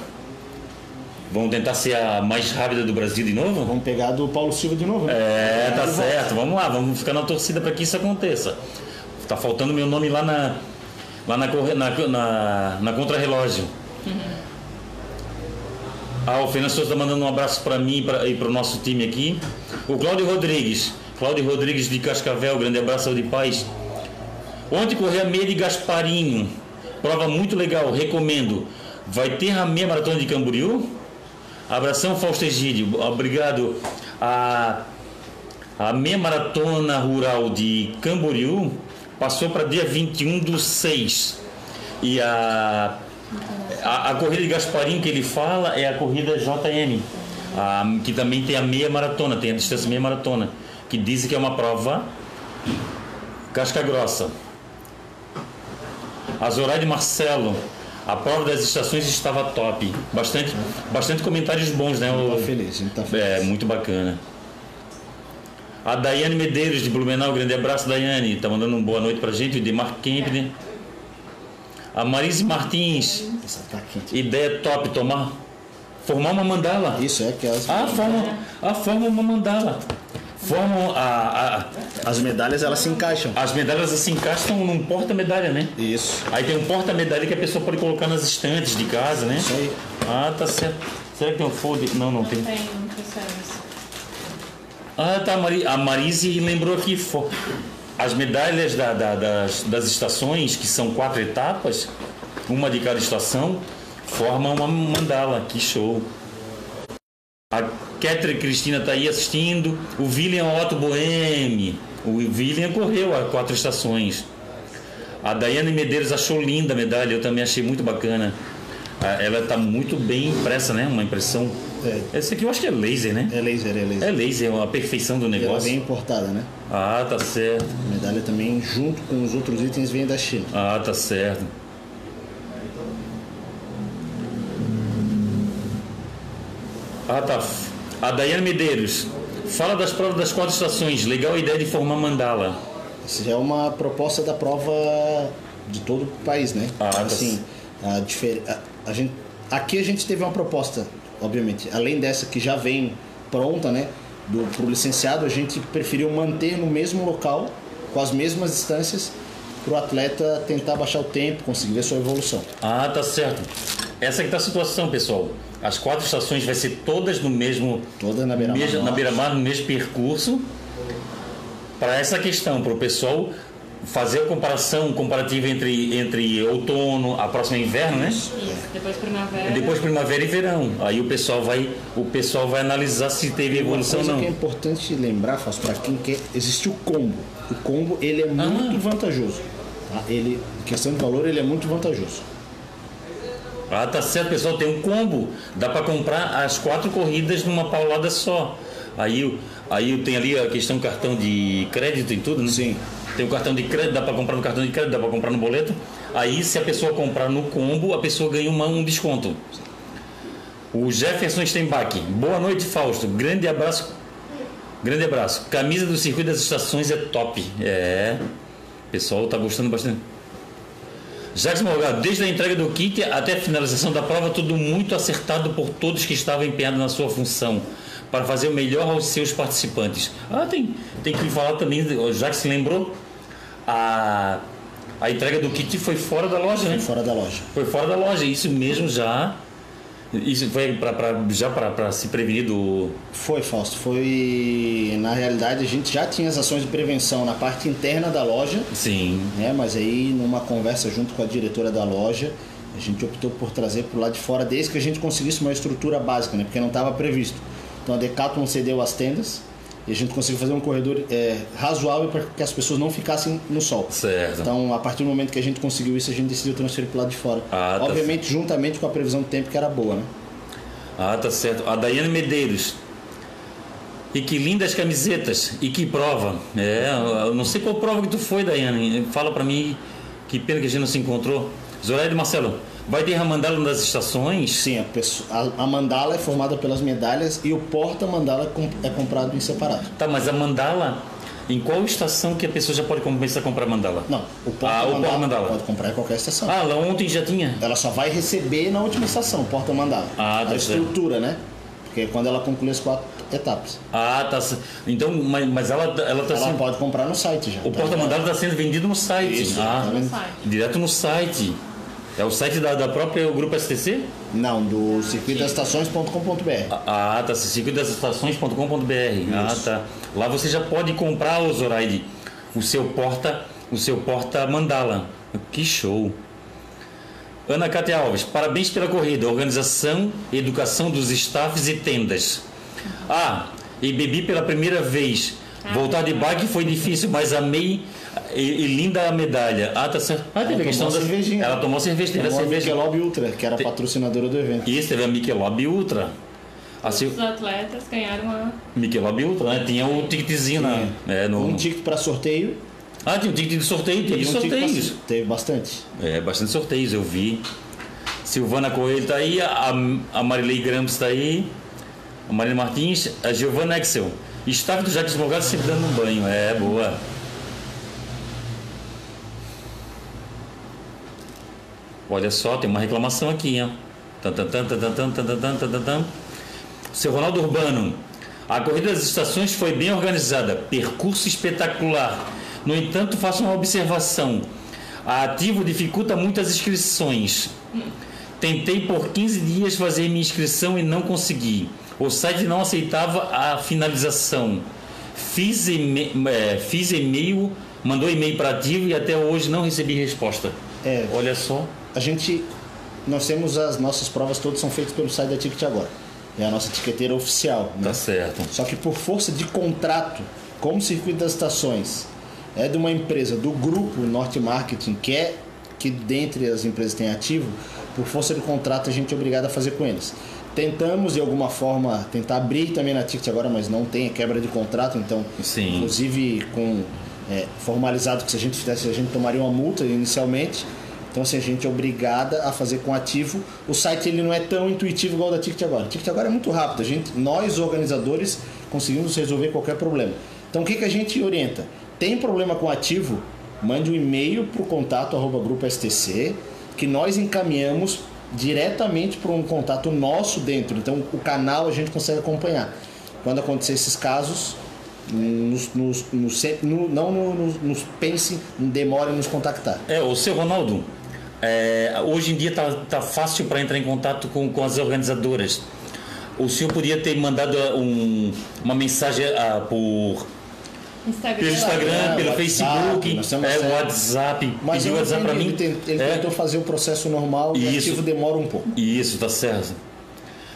Vamos tentar ser a mais rápida do Brasil de novo? Vamos pegar do Paulo Silva de novo, né? É, tá certo. Vamos lá, vamos ficar na torcida para que isso aconteça. Tá faltando meu nome lá na lá na na, na, na contrarrelógio. Ah, o Fernando Souza está mandando um abraço para mim e pra- e para o nosso time aqui. O Cláudio Rodrigues. Cláudio Rodrigues de Cascavel, grande abraço de paz. Ontem corri a meia de Gasparinho. Prova muito legal, recomendo. Vai ter a meia maratona de Camboriú? Abração, Fausto Egídio. Obrigado. A, a meia maratona rural de Camboriú passou para dia 21 do 6. E a, a, a corrida de Gasparinho que ele fala é a corrida JM, a- que também tem a meia maratona, tem a distância meia maratona, que dizem que é uma prova casca grossa. A Zoraide Marcelo, a prova das estações estava top. Bastante, bastante comentários bons, né? o- Tá feliz, a tá feliz. é, muito bacana. A Daiane Medeiros de Blumenau, grande abraço, Daiane. Tá mandando uma boa noite pra gente. O Demar Kempner. A Marise Martins, Essa tá quente. ideia top, tomar. Formar uma mandala. Isso é que as, Ah, forma, ah, forma uma mandala. Formam a, a- as medalhas elas se encaixam. as medalhas assim encaixam num porta-medalha, né? Isso. Aí tem um porta-medalha que a pessoa pode colocar nas estantes de casa, né? Isso aí. Ah, tá certo. Será que tem um folder? Não, não tem. Tem, não. Ah, tá. A, Mari, a Marise lembrou aqui. As medalhas da- da- das, das estações, que são quatro etapas, uma de cada estação, formam uma mandala. Que show. A Catherine Cristina tá aí assistindo. O William Otto Boheme. O William correu a quatro estações. A Daiane Medeiros achou linda a medalha, eu também achei muito bacana. Ah, Ela tá muito bem impressa, né? Uma impressão. É. Essa aqui eu acho que é laser, né? É laser, é laser. É laser, é a perfeição do Ela negócio. vem importada, né? Ah, tá certo. A medalha também, junto com os outros itens, vem da China. Ah, tá certo. Ah, tá. A Daiane Medeiros. Fala das provas das quatro estações. Legal a ideia de formar mandala. Isso já é uma proposta da prova de todo o país, né? Ah, tá assim, a, difer- a, a gente, aqui a gente teve uma proposta, obviamente, além dessa que já vem pronta, né? Do pro licenciado, a gente preferiu manter no mesmo local, com as mesmas distâncias, para o atleta tentar baixar o tempo, conseguir ver sua evolução. Ah, tá certo. Essa que tá a situação, pessoal. As quatro estações vai ser todas no mesmo Toda na beira-mar mesmo- na beira-mar, no mesmo percurso. Para essa questão, para o pessoal fazer a comparação comparativa entre entre outono, a próxima inverno, né? Isso, depois primavera. Depois primavera e verão. Aí o pessoal vai, o pessoal vai analisar se teve Uma evolução ou coisa não. que é importante lembrar, faz para quem quer, existe o combo. O combo ele é Ah. muito vantajoso. tá? Ele, em questão de valor, ele é muito vantajoso. Ah, tá certo, pessoal, tem um combo. Dá para comprar as quatro corridas numa paulada só. Aí, aí tem ali a questão cartão de crédito e tudo, né? Sim. Tem o cartão de crédito, dá para comprar no cartão de crédito, dá para comprar no boleto. Aí, se a pessoa comprar no combo, a pessoa ganha uma- um desconto. O Jefferson Steinbach. Boa noite, Fausto. Grande abraço. Grande abraço. Camisa do Circuito das Estações é top. É. O pessoal tá gostando bastante. Jacques Morgado, desde a entrega do kit até a finalização da prova, tudo muito acertado por todos que estavam empenhados na sua função, para fazer o melhor aos seus participantes. Ah, tem, tem que falar também, o Jacques se lembrou, a, a entrega do kit foi fora da loja, né? Fora da loja. Foi fora da loja, isso mesmo já. Isso foi pra, pra- já para se prevenir do. Foi, Fausto. Foi. Na realidade, a gente já tinha as ações de prevenção na parte interna da loja, Sim. né? Mas aí, numa conversa junto com a diretora da loja, a gente optou por trazer para lado de fora, desde que a gente conseguisse uma estrutura básica, né? Porque não estava previsto. Então a Decathlon cedeu as tendas e a gente conseguiu fazer um corredor é, razoável para que as pessoas não ficassem no sol. Certo. Então, a partir do momento que a gente conseguiu isso, a gente decidiu transferir para lado de fora. Ah, tá Obviamente, juntamente com a previsão do tempo que era boa, né? Ah, tá certo. A Daiane Medeiros. E que lindas camisetas. E que prova. É, eu não sei qual prova que tu foi, Daiane. Fala pra mim. Que pena que a gente não se encontrou. Zoraide Marcelo, vai ter a mandala nas estações? Sim, a, pessoa- a- a mandala é formada pelas medalhas e o porta-mandala é com- comprado em separado. Tá, mas a mandala, em qual estação que a pessoa já pode começar a comprar mandala? Não, o Ah, o porta-mandala porta-mandala. pode comprar em qualquer estação. Ah, lá ontem já tinha. Ela só vai receber na última estação, porta-mandala. Ah, tá a certo. estrutura, né? Porque é quando ela conclui as quatro etapas. Ah, tá. Então, mas, mas ela, ela tá Ela sendo. pode comprar no site já. O porta-mandala está sendo vendido no site. Isso, ah, tá direto no site. É o site da, da própria Grupo STC? Não, do circuitodastações.com.br. Ah, tá. circuitodastações.com.br. Ah, tá. Lá você já pode comprar, ô Zoraide, o seu porta, o seu porta mandala. Que show. Ana Cátia Alves, parabéns pela corrida, organização, educação dos staffs e tendas. Ah, e bebi pela primeira vez. Voltar de bike foi difícil, mas amei e, e linda a medalha. Ah, tá certo. Ah, teve Ela a questão tomou da cervejinha. Ela tomou cerveja, teve Tomou a cerveja. Michelob Ultra, que era a patrocinadora do evento. Isso, teve a Michelob Ultra. A Sil- Os atletas ganharam a. Michelob Ultra, né? Tinha o ticketzinho na, é, no... Um ticket para sorteio Ah, tinha um ticket de sorteio, teve e um sorteios. pra... Teve bastante. É, bastante sorteios, eu vi. Silvana Coelho tá aí, a, a Marilei Grams tá aí, a Marina Martins, a Giovana Excel. Staff do Jacques Morgado sempre dando um banho. É, boa. Olha só, tem uma reclamação aqui, hein? Seu Ronaldo Urbano, a corrida das estações foi bem organizada, percurso espetacular. No entanto, faço uma observação. A Ativo dificulta muitas inscrições. Tentei por 15 dias fazer minha inscrição e não consegui. O site não aceitava a finalização. Fiz, é, fiz e-mail, mandou e-mail para Ativo e até hoje não recebi resposta. É. Olha só. A gente, nós temos as nossas provas todas são feitas pelo site da Ticket agora. É a nossa etiqueteira oficial. Né? Tá certo. Só que por força de contrato, como o Circuito das Estações é de uma empresa do grupo Norte Marketing, que é que dentre as empresas tem ativo, por força de contrato a gente é obrigado a fazer com eles. Tentamos de alguma forma tentar abrir também na Ticket agora, mas não tem, quebra de contrato, então Sim. inclusive com é, formalizado que se a gente fizesse a gente tomaria uma multa inicialmente. Então assim, a gente é obrigada a fazer com ativo. O site ele não é tão intuitivo igual o da Ticket agora. O Ticket agora é muito rápido. A gente, nós organizadores conseguimos resolver qualquer problema. Então o que, que a gente orienta? Tem problema com ativo? Mande um e-mail para o contato arroba grupo STC que nós encaminhamos diretamente para um contato nosso dentro. Então o canal a gente consegue acompanhar. Quando acontecer esses casos, nos, nos, nos, no- não no- nos, nos pense, demore em nos contactar. É, o seu Ronaldo, é, hoje em dia tá, tá fácil para entrar em contato com, com as organizadoras. O senhor podia ter mandado um, uma mensagem ah, por Instagram. pelo Instagram, É, pelo WhatsApp, Facebook, temos é. WhatsApp, Mas pediu o WhatsApp para mim. ele, É, tentou fazer o processo normal e o Isso. ativo demora um pouco. Isso, tá certo.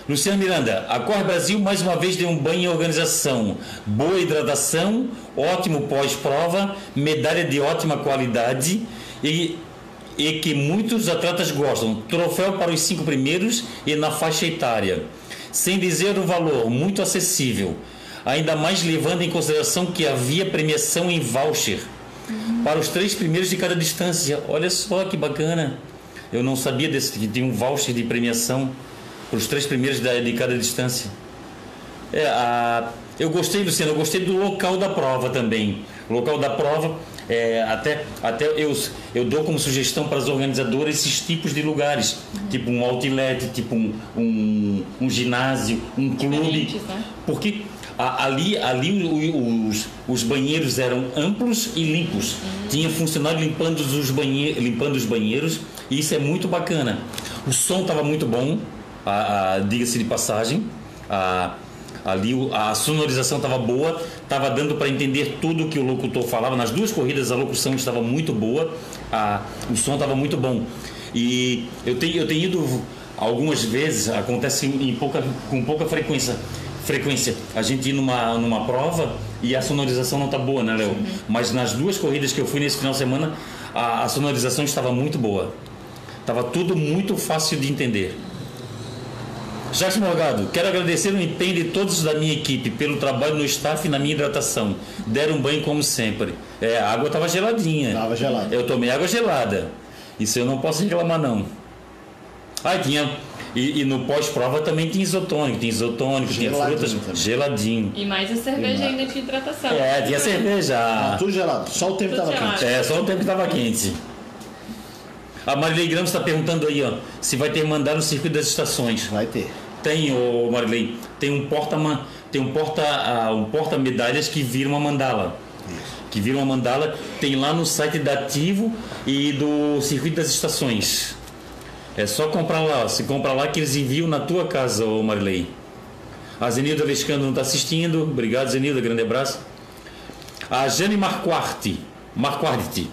Luciano Miranda, a Cor Brasil mais uma vez deu um banho em organização. Boa hidratação, ótimo pós-prova, medalha de ótima qualidade e, e que muitos atletas gostam. Troféu para os cinco primeiros e na faixa etária. Sem dizer o valor, muito acessível. Ainda mais levando em consideração que havia premiação em voucher para os três primeiros de cada distância. Olha só que bacana. Eu não sabia desse, que tinha um voucher de premiação para os três primeiros de cada distância. É, a, eu gostei, Luciano, eu gostei do local da prova também. O local da prova, é, até, até eu, eu dou como sugestão para as organizadoras esses tipos de lugares, tipo um outlet, tipo um, um, um ginásio, um clube. Diferentes, né? Porque ali, ali os, os banheiros eram amplos e limpos. Tinha funcionário limpando os, banhe, limpando os banheiros e isso é muito bacana. O som estava muito bom, a- a- diga-se de passagem. A, ali a sonorização estava boa, estava dando para entender tudo que o locutor falava. Nas duas corridas a locução estava muito boa, a- o som estava muito bom. E eu tenho, eu tenho ido algumas vezes, acontece em pouca, com pouca frequência. Frequência. A gente ir numa, numa prova e a sonorização não está boa, né, Léo? Mas nas duas corridas que eu fui nesse final de semana, a, a sonorização estava muito boa. Estava tudo muito fácil de entender. Jacques Morgado, quero agradecer o empenho de todos da minha equipe pelo trabalho no staff e na minha hidratação. Deram um banho como sempre. É, a água estava geladinha. Tava gelada. Eu tomei água gelada. Isso eu não posso reclamar não. Ah, tinha. E, e no pós-prova também tinha isotônico, tinha isotônico, tinha Geladinho frutas também. geladinho. E mais a cerveja ainda de hidratação. É, tinha cerveja. Tá tudo gelado, só o tempo estava quente. É, só o tempo que estava quente. A Marilei Gramos está perguntando aí, ó, se vai ter mandado no circuito das estações. Vai ter. Tem, ô Marilei, tem um porta tem um porta um porta medalhas que vira uma mandala. Que vira uma mandala, tem lá no site da Ativo e do Circuito das Estações. É só comprar lá. Se comprar lá que eles enviam na tua casa, ô Marilei. A Zenilda Lescano não está assistindo. Obrigado, Zenilda. Grande abraço. A Jane Marquardt. Marquardt.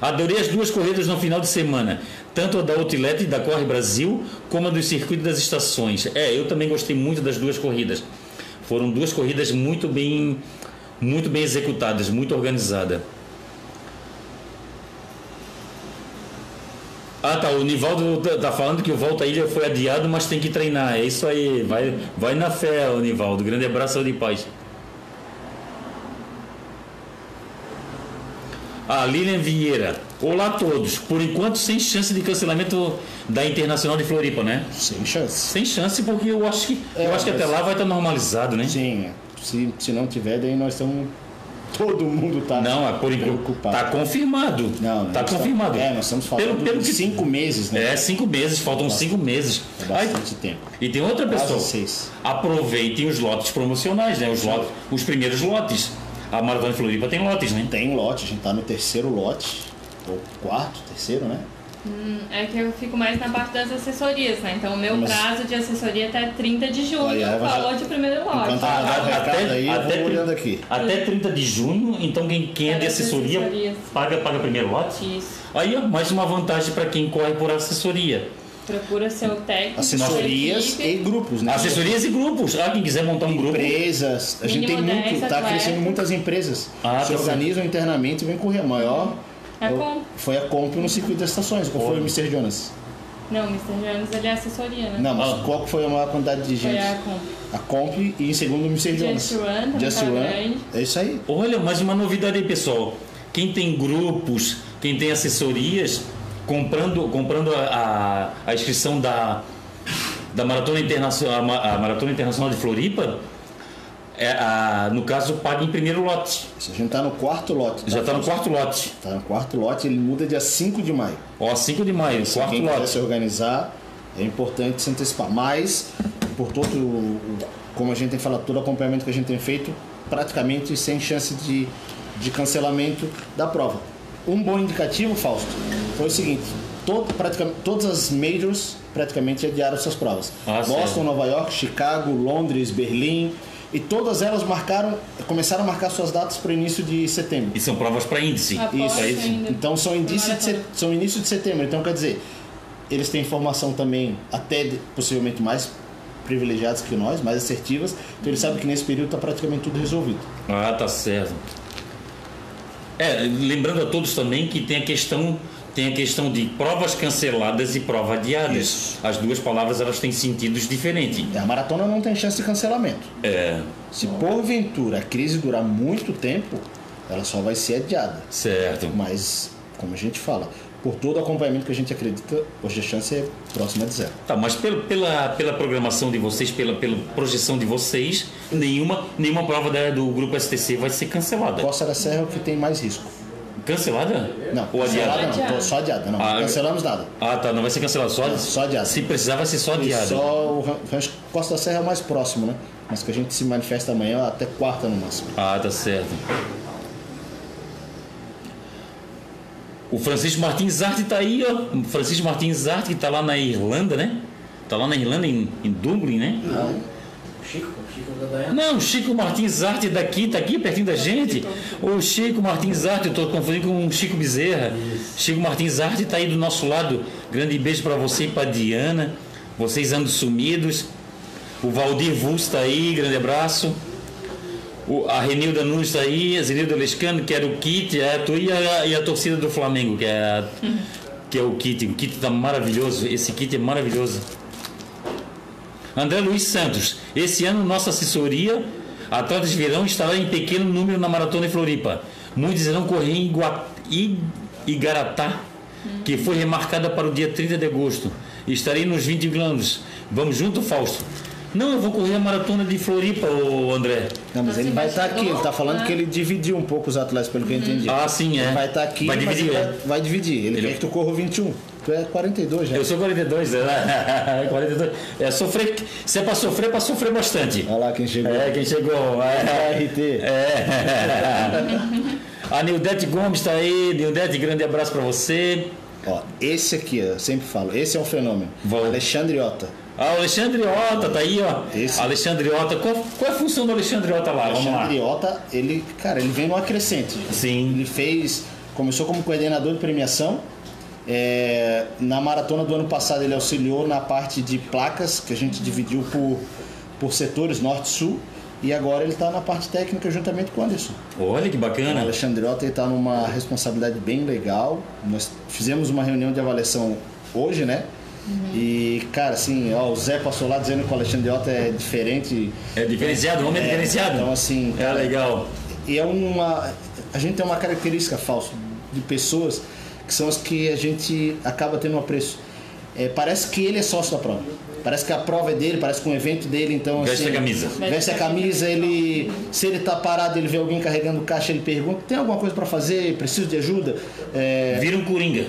Adorei as duas corridas no final de semana. Tanto a da Outlet da Corre Brasil, como a do Circuito das Estações. É, eu também gostei muito das duas corridas. Foram duas corridas muito bem, muito bem executadas, muito organizadas. Ah tá, o Nivaldo tá- tá falando que o Volta Ilha foi adiado, mas tem que treinar. É isso aí, vai, vai na fé, Nivaldo. Grande abraço, saúde e paz. A Lilian Vieira. Olá a todos. Por enquanto, sem chance de cancelamento da Internacional de Floripa, né? Sem chance. Sem chance, porque eu acho que, É, eu acho que até lá vai estar normalizado, né? Sim, se, se não tiver, daí nós estamos. Todo mundo tá Não, é por preocupado. Tá confirmado. Não, tá nós confirmado. estamos- é, nós estamos falando Pelo- pelo de que- cinco meses, né? É, cinco meses, faltam cinco meses. É Aí- bastante tempo. e tem outra pessoa. Aproveitem os lotes promocionais, né? Os, lotes, os primeiros lotes. A Maratona de Floripa tem lotes, né? Tem lote, a gente tá no terceiro lote, ou quarto, terceiro, né? É que eu fico mais na parte das assessorias, né? Então o meu Mas- prazo de assessoria até 30 de junho Aí, vai- falou de primeiro lote. Enquanto ela dá o até- recado aí, eu até vou tri- olhando aqui. Até 30 de junho, então quem, quem é de assessoria paga, paga primeiro lote. Isso. Aí ó, mais uma vantagem para quem corre por assessoria. Procura seu técnico. Assessorias e grupos, né? Assessorias e grupos. Ah, quem quiser montar um grupo. Empresas, a gente tem muito, 10 tá atletas. crescendo muitas empresas. Ah, se tá organizam internamente e vem correr. A maior A o- foi a Comp no circuito das estações. Qual foi o Mr. Jonas? Não, Mr. Jones ele é assessoria, né? Não, mas Ah. qual foi a maior quantidade de Foi gente? a Comp. A Comp e em segundo o Mr. Jonas. Just Run, também Just tá grande. É isso aí. Olha, mais uma novidade aí, pessoal. Quem tem grupos, quem tem assessorias, comprando, comprando a, a, a inscrição da, da Maratona Internacional, a Ma- a Maratona Internacional de Floripa, é, a- no caso, paga em primeiro lote. A gente tá no quarto lote. tá? Já está no quarto lote. Tá no quarto lote, ele muda dia 5 de maio. Ó, 5 de maio, Se quarto quem quiser se lote. organizar, é importante se antecipar. Mas, por todo, como a gente tem falado, todo o acompanhamento que a gente tem feito, praticamente sem chance de, de cancelamento da prova. Um bom indicativo, Fausto, foi o seguinte: todo, praticamente, todas as majors praticamente adiaram suas provas. Ah, Boston, certo. Nova York, Chicago, Londres, Berlim. E todas elas marcaram, começaram a marcar suas datas para o início de setembro. E são provas para índice. Após Isso, ainda. Então são, início de, set- Maratona. são início de setembro. Então quer dizer, eles têm informação também, até de- possivelmente mais privilegiadas que nós, mais assertivas. Então eles sabem que nesse período está praticamente tudo resolvido. Ah, tá certo. É, lembrando a todos também que tem a questão tem a questão de provas canceladas e prova adiadas. Isso. As duas palavras elas têm sentidos diferentes. A maratona não tem chance de cancelamento. É, Se porventura a crise durar muito tempo, ela só vai ser adiada. certo. Mas, como a gente fala, por todo o acompanhamento que a gente acredita, hoje a chance é próxima de zero. Tá, mas pela, pela, pela programação de vocês, pela, pela projeção de vocês, nenhuma, nenhuma prova da- do grupo STC vai ser cancelada. Costa da Serra é o que tem mais risco. Cancelada? Não, Ou adiada? cancelada não, Adiada. só adiada. Não, Ah, cancelamos nada. Ah, tá, não vai ser cancelada, só, Só adiada. Se precisar, vai ser só E adiada. só o Ran- Rancho Costa da Serra é o mais próximo, né? Mas que a gente se manifesta amanhã até quarta no máximo. Ah, tá certo. O Francisco Martins Arte tá aí, ó. O Francisco Martins Arte, que tá lá na Irlanda, né? Tá lá na Irlanda, em, em Dublin, né? Chico, Chico da Dayana. Não, o Chico Martins Arte daqui, tá aqui pertinho da gente. O Chico Martins Arte, eu tô confundindo com o Chico Bezerra. Chico Martins Arte tá aí do nosso lado. Grande beijo para você e pra Diana. Vocês andam sumidos. O Valdir Vus tá aí, grande abraço. O- a Renilda Nunes tá aí, a Zenilda Lescano, que era o Kit, é, tu e a, e a torcida do Flamengo, que é, que é o Kit. O Kit tá maravilhoso, esse Kit é maravilhoso. André Luiz Santos, esse ano nossa assessoria, Atletas Verão, estará em pequeno número na Maratona em Floripa. Muitos irão correr em Igua- Igaratá, que foi remarcada para o dia 30 de agosto. Estarei nos 20 anos. Vamos junto, Fausto? Não, eu vou correr a Maratona de Floripa, ô André. Não, mas ele vai vai estar chegar aqui, ele está falando lá? que ele dividiu um pouco os atletas, pelo que eu entendi. Ah, sim, é. Ele vai estar aqui, Vai mas dividir, ele é. vai, vai dividir. Ele, Ele- quer que tu corra o 21. Tu é 42 já. Eu sou 42, né? 42. É sofrer. Se é para sofrer, é para sofrer bastante. Olha lá quem chegou. É, quem chegou. É. RT. É. A Nildete Gomes está aí. Nildete, grande abraço para você. Ó, esse aqui, eu sempre falo, esse é um fenômeno. Vou. Alexandre Ota. Ah, o Alexandre Ota, tá aí, ó. Esse. Alexandre Ota. Qual, qual é a função do Alexandre Ota lá? Vamos lá. Alexandre Ota, ele, cara, ele vem numa crescente. Sim. Ele fez, começou como coordenador de premiação. É, na maratona do ano passado ele auxiliou na parte de placas, que a gente dividiu por, por setores, norte e sul. E agora ele está na parte técnica juntamente com o Anderson. Olha que O bacana. Alexandre Ota está numa responsabilidade bem legal. Nós fizemos uma reunião de avaliação hoje, né? E, cara, assim, ó, o Zé passou lá dizendo que o Alexandre Ota é diferente. É diferenciado, o homem é, diferenciado. Então, assim, É cara, legal. e é uma. A gente tem uma característica falsa de pessoas que são as que a gente acaba tendo um apreço. É, parece que ele é sócio da prova. Parece que a prova é dele, parece que um evento dele, então. Veste assim, a camisa. Veste a camisa, ele. Se ele tá parado, ele vê alguém carregando caixa, ele pergunta: tem alguma coisa para fazer? Preciso de ajuda? É, Vira um coringa.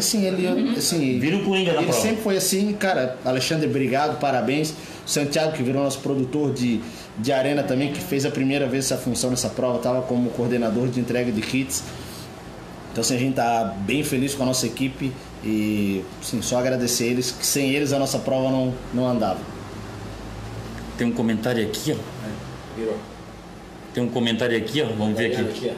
Assim, ele. Assim, Vira um coringa na ele prova. sempre foi assim, cara. Alexandre, obrigado, parabéns. O Santiago, que virou nosso produtor de, de arena também, que fez a primeira vez essa função nessa prova, estava como coordenador de entrega de kits. Então, assim, a gente tá bem feliz com a nossa equipe e, sim, só agradecer eles, que sem eles a nossa prova não, não andava. Tem um comentário aqui, ó. Virou. Tem um comentário aqui, ó. Vamos ver aqui. Aqui,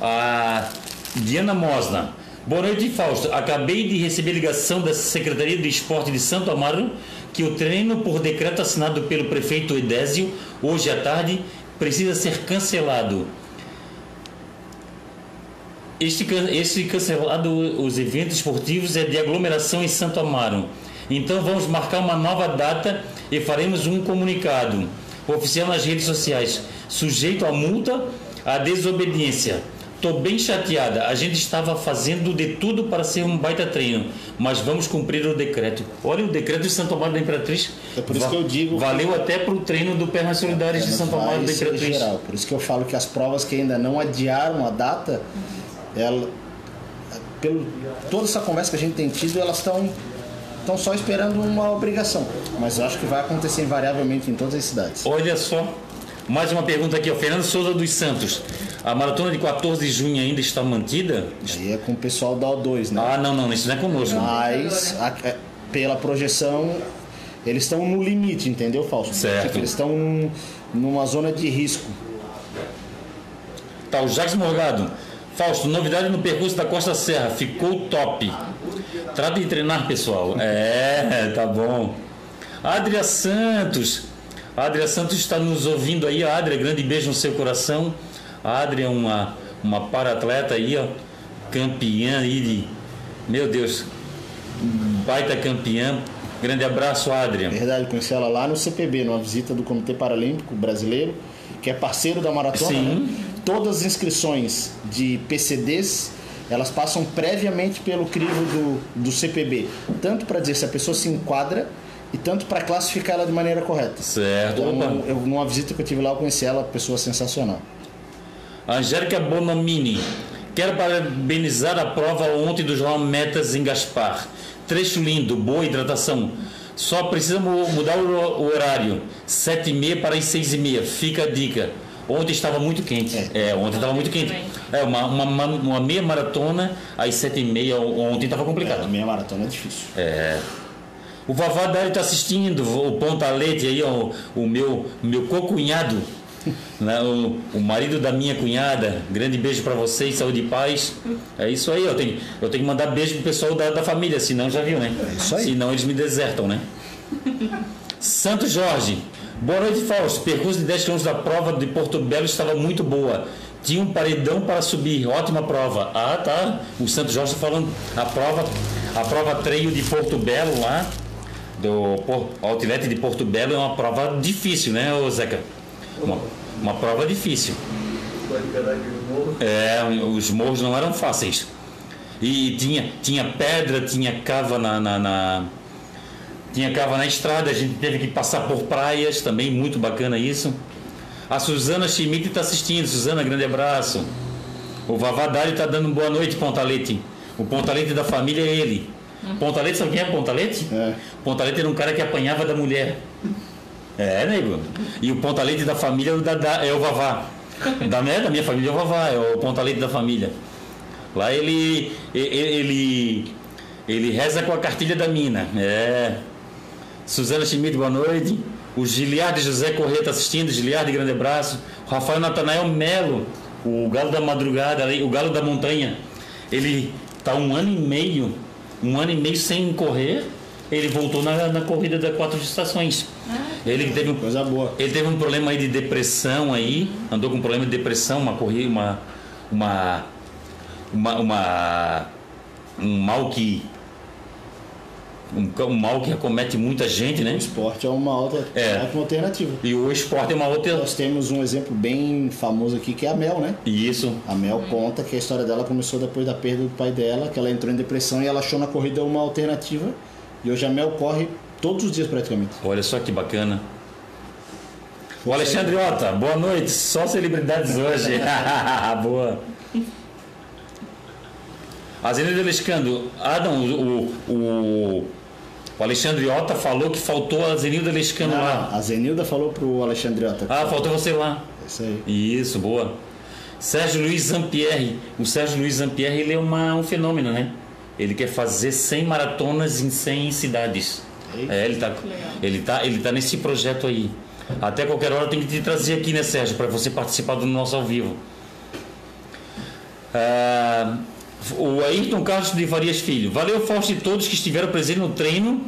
ó. A Diana Mosna. Boa noite, Fausto. Acabei de receber ligação da Secretaria de Esporte de Santo Amaro que o treino, por decreto assinado pelo prefeito Edésio, hoje à tarde, precisa ser cancelado. Este, este cancelado os eventos esportivos é de aglomeração em Santo Amaro. Então vamos marcar uma nova data e faremos um comunicado oficial nas redes sociais, sujeito a multa, à desobediência. Estou bem chateada. A gente estava fazendo de tudo para ser um baita treino, mas vamos cumprir o decreto. Olha o decreto de Santo Amaro da Imperatriz. É por isso que eu digo que- Valeu até para o treino do Pernas Solidárias de Santo Vai da Imperatriz. geral. Por isso que eu falo que as provas que ainda não adiaram a data, ela, pelo toda essa conversa que a gente tem tido, elas estão estão só esperando uma obrigação. Mas eu acho que vai acontecer invariavelmente em todas as cidades. Olha só. Mais uma pergunta aqui, ó. Fernando Souza dos Santos. A maratona de 14 de junho ainda está mantida? Aí é com o pessoal da O2, né? Ah, não, não, isso não é conosco. Mas a- é, pela projeção, eles estão no limite, entendeu, Fausto? Certo. Tipo, eles estão num- numa zona de risco. Tá, o Jacques Morgado. Fausto, novidade no percurso da Costa Serra. Ficou top. Trata de treinar, pessoal. É, tá bom. Adria Santos. A Adria Santos está nos ouvindo aí. A Adria, grande beijo no seu coração. A Adria é uma, uma para-atleta aí, ó. Campeã aí de. Meu Deus. Baita campeã. Grande abraço, Adria. Verdade, conheci ela lá no CPB, numa visita do Comitê Paralímpico Brasileiro, que é parceiro da maratona. Sim. né? Todas as inscrições de PCDs, elas passam previamente pelo crivo do, do CPB, tanto para dizer se a pessoa se enquadra e tanto para classificar ela de maneira correta. Certo. Então, eu, numa visita que eu tive lá, eu conheci ela, pessoa sensacional. Angélica Bonomini. Quero parabenizar a prova ontem do João Metas em Gaspar. Trecho lindo, boa hidratação. Só precisa mu- mudar o horário. 7h30 para as 6h30. Fica a dica. Ontem estava muito quente. É, ontem estava muito quente. É, uma, uma, uma- meia maratona às 7h30 ontem estava A complicado. minha maratona é difícil. O Vavá Dari está assistindo, o Pontalete aí, ó, o meu, meu co-cunhado, né, o, o marido da minha cunhada. Grande beijo para vocês, saúde e paz. É isso aí, eu tenho, eu tenho que mandar beijo pro pessoal da, da família, senão já viu, né? É isso aí. Senão eles me desertam, né? Santo Jorge. Boa noite, Fausto. Percurso de 10 km da prova de Porto Belo estava muito boa. Tinha um paredão para subir. Ótima prova. Ah, tá. O Santo Jorge está falando. A prova, a prova treino de Porto Belo lá, do Outlet de Porto Belo, é uma prova difícil, né, Zeca? Uma, uma prova difícil. É, os morros não eram fáceis. E tinha, tinha pedra, tinha cava na, na- na- tinha cava na estrada, a gente teve que passar por praias, também muito bacana isso. A Suzana Schmidt está assistindo. Suzana, grande abraço. O Vavadari está dando boa noite, Pontalete. O Pontalete da família é ele. Pontalete, sabe quem é Pontalete? É. Pontalete era um cara que apanhava da mulher. É, nego. E o Pontalete da família o, Dadá- é o Vavá. Da, né, da minha família é o Vavá, é o Pontalete da família. Lá ele, e- e- ele, ele reza com a cartilha da mina. É. Suzana Schmidt, boa noite. O Giliardo José Corrêa está assistindo. Giliardo, grande abraço. O Rafael Natanael Melo, o Galo da Madrugada, o Galo da Montanha. Ele está um ano e meio, um ano e meio sem correr. Ele voltou na, na corrida das quatro estações. Ele teve um Coisa boa. ele teve um problema aí de depressão aí, andou com um problema de depressão, uma corrida, uma, uma, uma, uma- um mal que um, um mal que acomete muita gente, né? O esporte é uma outra É. ótima alternativa. E o esporte é uma outra. Nós temos um exemplo bem famoso aqui que é a Mel, né? E isso. A Mel conta que a história dela começou depois da perda do pai dela, que ela entrou em depressão e ela achou na corrida uma alternativa. E hoje a Mel corre todos os dias praticamente. Olha só que bacana. O Alexandre Ota, boa noite. Só celebridades hoje. boa. A Zenilda. Ah, não, o, o, o Alexandre Ota falou que faltou a Zenilda lá. Ah, a Zenilda falou pro Alexandre Ota. Ah, faltou você lá. É Isso aí. Isso, boa. Sérgio Luiz Zampierre. O Sérgio Luiz Zampierre ele é uma, um fenômeno, né? Ele quer fazer 100 maratonas em 100 cidades. É, ele tá, ele tá, ele tá nesse projeto aí. Até qualquer hora tem que te trazer aqui, né, Sérgio, para você participar do nosso ao vivo. Ah, o Ayrton Carlos de Farias Filho. Valeu, Fausto, e todos que estiveram presentes no treino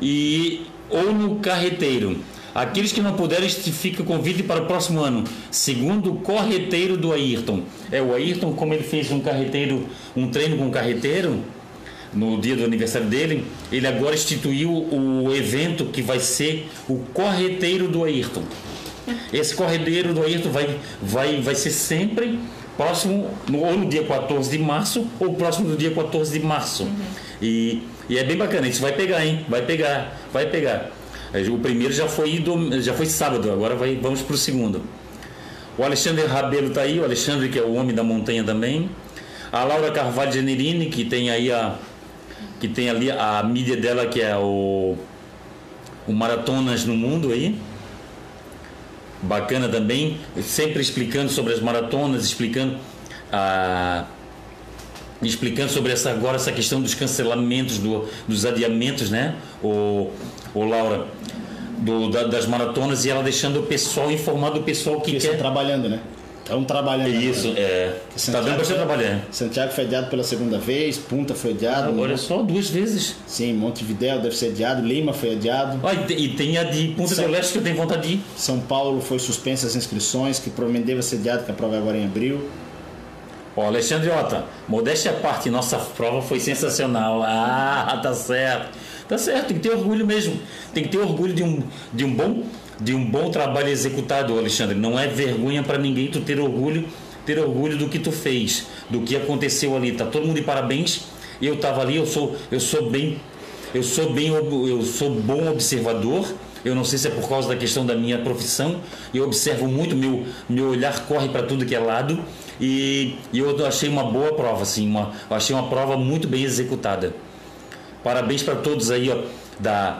e ou no carreteiro. Aqueles que não puderam, este fica o convite para o próximo ano. Segundo o correteiro do Ayrton. É, o Ayrton, como ele fez um carreteiro, um treino com um carreteiro, no dia do aniversário dele, ele agora instituiu o evento que vai ser o correteiro do Ayrton. Esse correteiro do Ayrton vai, vai, vai ser sempre próximo, no- ou no dia 14 de março, ou próximo do dia 14 de março. E, e é bem bacana, isso vai pegar, hein? Vai pegar, vai pegar. É, O primeiro já foi, já foi sábado, agora vai, vamos para o segundo. O Alexandre Rabelo está aí, o Alexandre que é o homem da montanha também. A Laura Carvalho Generini, que tem aí a que tem ali a mídia dela que é o o Maratonas no Mundo aí. Bacana também, sempre explicando sobre as maratonas, explicando a explicando sobre essa agora essa questão dos cancelamentos, do, dos adiamentos, né? O, o Laura do, da- das maratonas e ela deixando o pessoal informado do pessoal que Porque estão quer. trabalhando, né? Estão trabalhando. Isso, é. Tá dando bastante trabalho. Santiago foi adiado pela segunda vez, Punta foi adiado. Olha só, duas vezes. Sim, Montevidéu deve ser adiado, Lima foi adiado. Ah, e te- tem a de Punta Sim. do Leste que eu tenho vontade de ir. São Paulo foi suspensa as inscrições, que provavelmente deve ser adiado, que a prova é agora em abril. Ó, Alexandre Ota, modéstia à parte, nossa prova foi sensacional. Ah, tá certo. Tá certo, tem que ter orgulho mesmo. Tem que ter orgulho de um, de um, bom, de um bom trabalho executado, Alexandre. Não é vergonha para ninguém tu ter orgulho, ter orgulho do que tu fez, do que aconteceu ali. Tá todo mundo de parabéns. Eu tava ali, eu sou, eu sou bem, eu sou bem, eu sou bom observador. Eu não sei se é por causa da questão da minha profissão. Eu observo muito, meu, meu olhar corre para tudo que é lado. E, e eu achei uma boa prova, assim, uma, achei uma prova muito bem executada. Parabéns para todos aí, ó, da,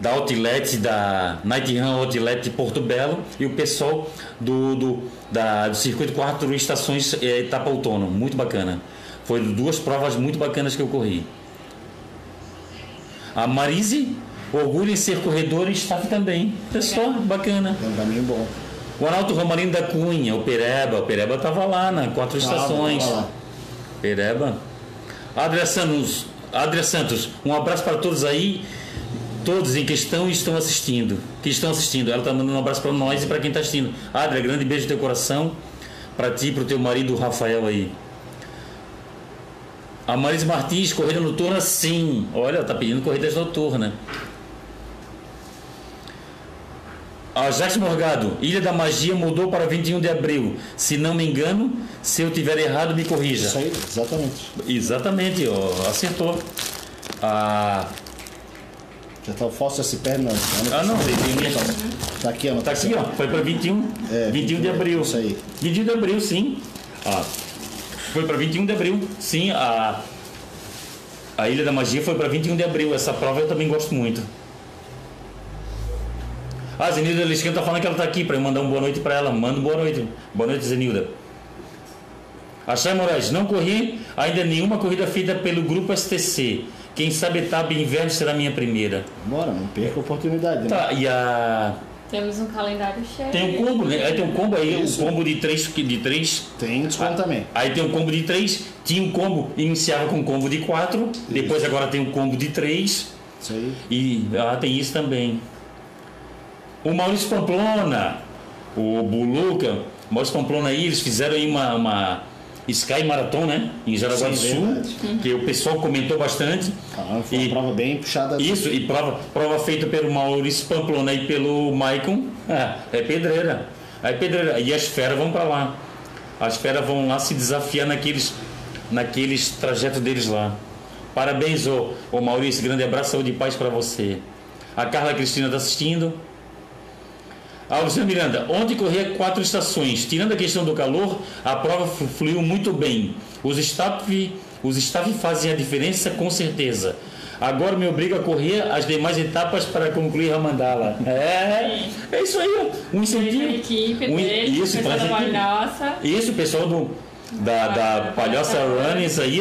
da Outlet, da Night Run Outlet de Porto Belo e o pessoal do, do, da, do Circuito 4 Estações é, Etapa Outono. Muito bacana. Foi duas provas muito bacanas que eu corri. A Marise, orgulho em ser corredor e staff também. Pessoal, bacana. É um caminho bom. O Arnaldo Romarino da Cunha, o Pereba. O Pereba estava lá na Quatro Estações. Tava lá. Pereba. Adria Santos, Adria Santos, um abraço para todos aí, todos em questão estão assistindo. Que estão assistindo. Ela está mandando um abraço para nós e para quem está assistindo. Adria, grande beijo no teu coração. Para ti e para o teu marido Rafael aí. A Maris Martins, corrida noturna, sim. Olha, tá pedindo corridas noturnas. A Jacques Morgado, Ilha da Magia mudou para 21 de abril. Se não me engano, se eu tiver errado, me corrija. Isso aí, exatamente. Exatamente, ó, acertou. Ah, Já tá o Fausto se perde, não. ah não, tem, tem, Tá aqui, ó. tá aqui, ó, foi para 21, É, 21 de abril. Isso aí. 21 de abril, sim. Ah, foi para 21 de abril, sim. A, a Ilha da Magia foi para 21 de abril. Essa prova eu também gosto muito. Ah, a Zenilda Liscano tá falando que ela tá aqui para eu mandar uma boa noite para ela. Manda boa noite. Boa noite, Zenilda. Achay Moraes, não corri ainda nenhuma corrida feita pelo grupo STC. Quem sabe etapa inverno será a minha primeira. Bora, não perca a oportunidade. Né? Tá, e a. Temos um calendário cheio. Tem um combo, né? Aí tem um combo aí, Isso. o combo de três, de três. Tem desconto também. Aí tem um combo de três, tinha um combo, iniciava com um combo de quatro, depois agora tem um combo de três. Isso aí. E ah, tem isso também. O Maurício Pamplona, o Buluca, o Maurício Pamplona aí, eles fizeram aí uma, uma Sky Marathon, né? Em Jaraguá do Sul, que o pessoal comentou bastante. Ah, foi uma E- prova bem puxada. Isso, e prova, prova feita pelo Maurício Pamplona e pelo Maicon, ah, é pedreira. Aí pedreira. E as feras vão para lá. As feras vão lá se desafiar naqueles, naqueles trajetos deles lá. Parabéns, ô, ô Maurício, grande abraço, saúde e paz para você. A Carla Cristina está assistindo. A Luciana Miranda, ontem corri quatro estações. Tirando a questão do calor, a prova flu- fluiu muito bem. Os staff, os staff fazem a diferença com certeza. Agora me obriga a correr as demais etapas para concluir a mandala. É, é isso aí, um incentivo. equipe Um- isso, pessoal da. Palhoça. Isso, o pessoal do, da, da Palhoça Runners aí.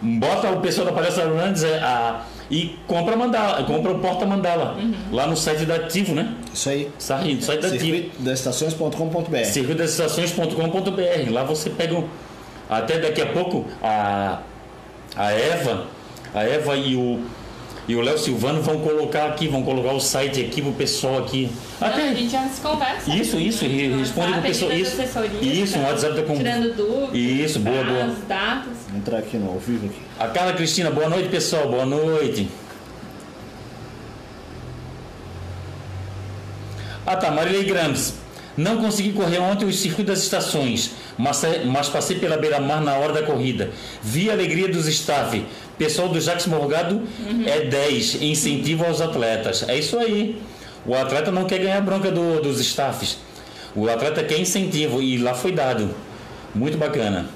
Bota o pessoal da Palhoça Runners é, a, e compra a mandala, compra o porta-mandala. Lá no site da Ativo, né? Isso aí. Sai no site da Ativo. Circuito das estações.com.br. Circuitosestações.com.br. Lá você pega um- até daqui a pouco a, a Eva, a Eva e o e o Léo Silvano vão colocar aqui, vão colocar o site aqui pro pessoal aqui. Não, a Até gente já se conversa. isso, isso, responde pro pessoal isso. Isso, um tá? WhatsApp da com Tirando dúvidas. Isso, boa, boa. datas. Vou entrar aqui no ao vivo aqui. A Carla Cristina, boa noite, pessoal. Boa noite. Ah tá, Marilei Grams. Não consegui correr ontem o circuito das estações, mas, mas passei pela beira-mar na hora da corrida. Vi a alegria dos staff. Pessoal do Jacques Morgado é 10, incentivo aos atletas. É isso aí. O atleta não quer ganhar bronca do- dos staffs. O atleta quer incentivo e lá foi dado. Muito bacana.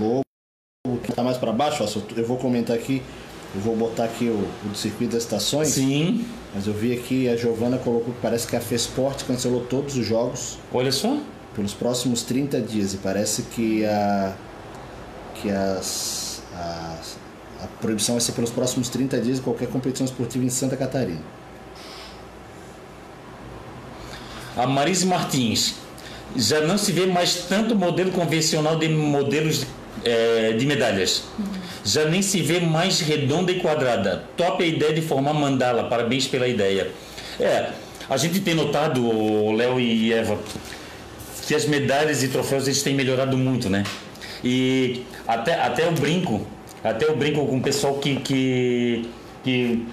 O logo que tá mais para baixo, ó, eu- vou comentar aqui, eu vou botar aqui o, o do circuito das estações. Sim, Mas eu vi aqui, a Giovana colocou que parece que a Fesport cancelou todos os jogos olha só. pelos próximos 30 dias e parece que a que as, as- a proibição vai ser pelos próximos 30 dias de qualquer competição esportiva em Santa Catarina. A Marise Martins. Já não se vê mais tanto modelo convencional de modelos eh, de medalhas. Já nem se vê mais redonda e quadrada. Top a ideia de formar mandala. Parabéns pela ideia. É, a gente tem notado, o Léo e Eva, que as medalhas e troféus eles têm melhorado muito, né? E até, até o brinco, até o brinco com o pessoal que, que, que,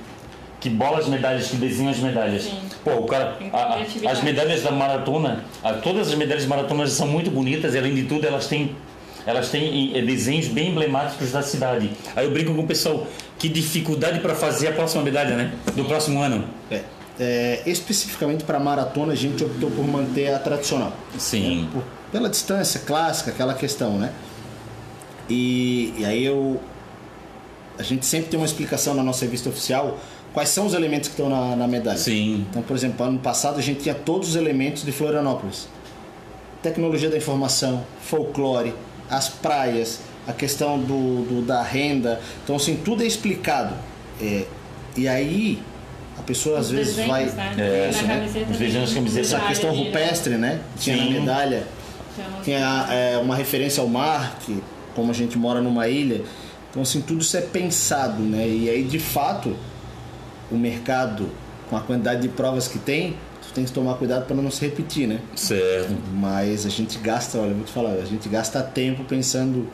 que bola as medalhas, que desenha as medalhas. Sim. Pô, o cara, a- a- as medalhas da maratona, a- todas as medalhas maratonas são muito bonitas, e além de tudo elas têm elas têm eh, desenhos bem emblemáticos da cidade. Aí eu brinco com o pessoal, que dificuldade para fazer a próxima medalha, né? Do próximo ano. É, é, especificamente para maratona a gente optou por manter a tradicional. Sim. por- pela distância clássica, aquela questão, né? E, e aí eu. A gente sempre tem uma explicação na nossa revista oficial quais são os elementos que estão na, na medalha. Sim. Então, por exemplo, ano passado a gente tinha todos os elementos de Florianópolis: tecnologia da informação, folclore, as praias, a questão do, do- da renda. Então, assim, tudo é explicado. É, e aí a pessoa às Os vezes desenhos, vai. né? É, isso, Na né? camiseta Os camisetas. Essa questão né? rupestre, né? Tinha na Sim. medalha. Então, Tinha é, uma referência ao mar, que como a gente mora numa ilha, então assim, tudo isso é pensado, né? E aí de fato o mercado, com a quantidade de provas que tem, tu tem que tomar cuidado para não se repetir, né? Certo. Mas a gente gasta, olha, eu vou te falar, a gente gasta tempo pensando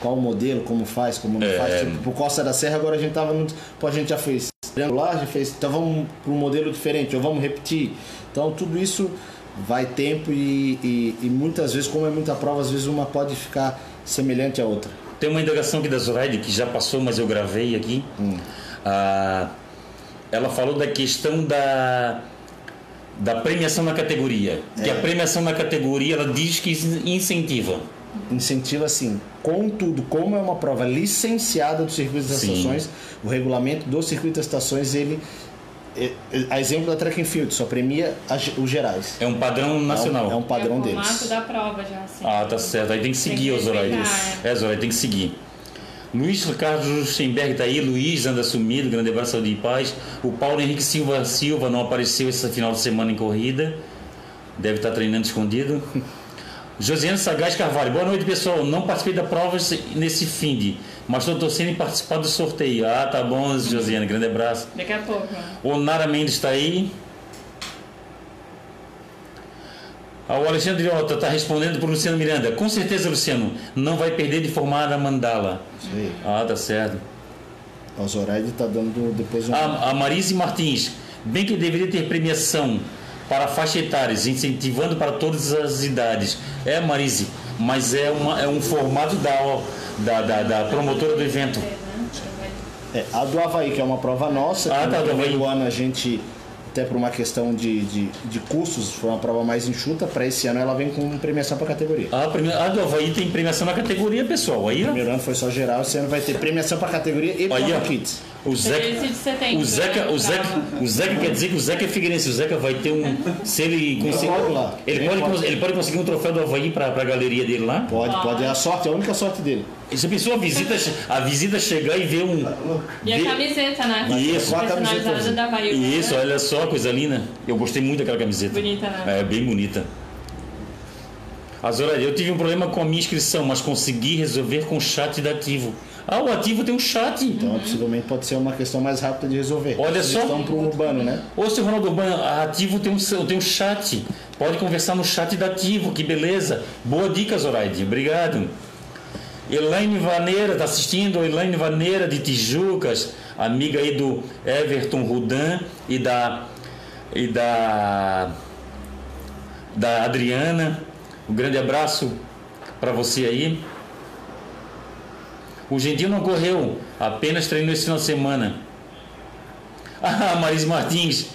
qual modelo, como faz, como não É. faz. Tipo, pro Costa da Serra agora a gente tava no. Pô, a gente já fez triangular, já fez. Então vamos para um modelo diferente, ou vamos repetir. Então tudo isso vai tempo e, e, e muitas vezes, como é muita prova, às vezes uma pode ficar semelhante à outra. Tem uma indagação aqui da Zoraide que já passou, mas eu gravei aqui. Ah, ela falou da questão da, da premiação na categoria. Que a premiação na categoria ela diz que incentiva. Incentiva assim, contudo, como é uma prova licenciada do circuito das Sim. estações, o regulamento do circuito das estações ele é- é- a exemplo da track and field, só premia os gerais. É um padrão nacional. É um, é um padrão é o deles. formato da prova já, assim. Ah, tá certo. Aí tem que seguir, que Zoraide. respeitar, É, Zoraide, tem que seguir. Luiz Ricardo Luxemberg tá aí, Luiz anda sumido, grande abraço saúde e paz. O Paulo Henrique Silva Silva não apareceu esse final de semana em corrida. Deve estar treinando escondido. Josiane Sagaz Carvalho, boa noite pessoal. Não participei da prova nesse fim de, mas estou torcendo em participar do sorteio. Ah, tá bom, Josiane, grande abraço. Daqui a pouco. O Nara Mendes está aí. Ah, O Alexandre Ota está respondendo para o Luciano Miranda. Com certeza, Luciano, não vai perder de formar a mandala. Aí. Ah, tá certo. O Zoraide tá dando depois um. A, a Marise Martins. Bem que deveria ter premiação para faixa etárias, incentivando para todas as idades. É, Marise, mas é, uma, é um formato da, da, da, da promotora do evento. É, a do Havaí, que é uma prova nossa, Ah, tá, no do primeiro Havaí. ano a gente, até por uma questão de, de, de custos, foi uma prova mais enxuta, para esse ano ela vem com premiação para categoria. A, prime- a do Havaí tem premiação na categoria, pessoal. Aí. Primeiro ano foi só geral, esse ano vai ter premiação para categoria e prova kits. O Zeca, 13 de setembro, o Zeca, né, o Zeca, o Zeca quer dizer que o Zeca é Figueirense. O Zeca vai ter um. Se ele conseguir. Ele Ele pode, ele pode conseguir um troféu do Havaí para a galeria dele lá. Pode, pode, é a sorte, é a única sorte dele. E se a pessoa visita, a visita chegar e ver um. E a ver- camiseta, né? Isso. A camiseta. da Bahia. Isso, olha só, coisa linda. Eu gostei muito daquela camiseta. Bonita, né? É, bem bonita. Azora, eu tive um problema com a minha inscrição, mas consegui resolver com o chat da Ativo. Ah, o Ativo tem um chat. Então, possivelmente pode ser uma questão mais rápida de resolver. Olha só. Para o urbano, né? Ô, seu Ronaldo Urbano, a Ativo tem um, tem um chat. Pode conversar no chat da Ativo, que beleza. Boa dica, Zoraide. Obrigado. Elaine Vaneira está assistindo, Elaine Vaneira de Tijucas, amiga aí do Everton Rudan e da e da da Adriana. Um grande abraço para você aí. O Gentil não correu, apenas treinou esse final de semana. Ah, Maris Martins.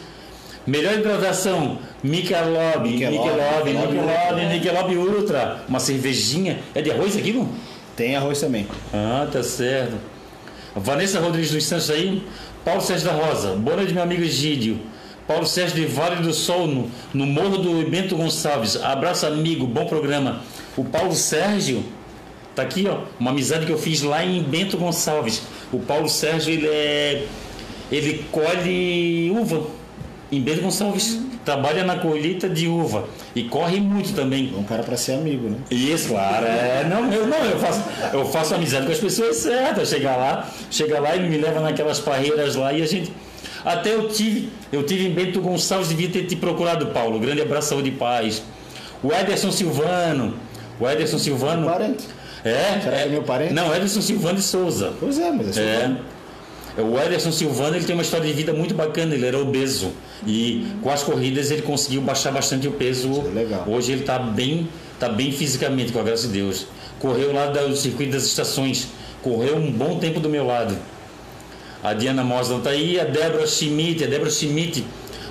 Melhor hidratação, Michelob, Michelob, Michelob, Michelob Michelob, Ultra. Uma cervejinha. É de arroz aquilo? Tem arroz também. Ah, tá certo. Vanessa Rodrigues dos Santos aí. Paulo Sérgio da Rosa. Boa noite, meu amigo Egídio. Paulo Sérgio de Vale do Sol, no, no Morro do Bento Gonçalves. Abraço, amigo. Bom programa. O Paulo Sérgio, tá aqui, ó. Uma amizade que eu fiz lá em Bento Gonçalves. O Paulo Sérgio, ele é. Ele colhe uva em Bento Gonçalves. Trabalha na colheita de uva. E corre muito também. É um cara para ser amigo, né? Isso, claro. É, não, eu, não, eu, faço, eu faço amizade com as pessoas certas. Chega lá, chega lá e me leva naquelas parreiras lá e a gente. Até eu tive, eu tive em Bento Gonçalves, devia ter te procurado, Paulo. Grande abraço, saúde e paz. O Ederson Silvano. O Ederson Silvano. Parente. É, Será que é meu parente? Não, Ederson Silvano de Souza. Pois é, mas é só É. O Ederson Silvano ele tem uma história de vida muito bacana, ele era obeso e com as corridas ele conseguiu baixar bastante o peso. É legal. Hoje ele está bem, tá bem fisicamente, com a graça de Deus. Correu lá do circuito das estações, correu um bom tempo do meu lado. A Diana Moslan está aí, a Débora Schmidt, a Débora Schmidt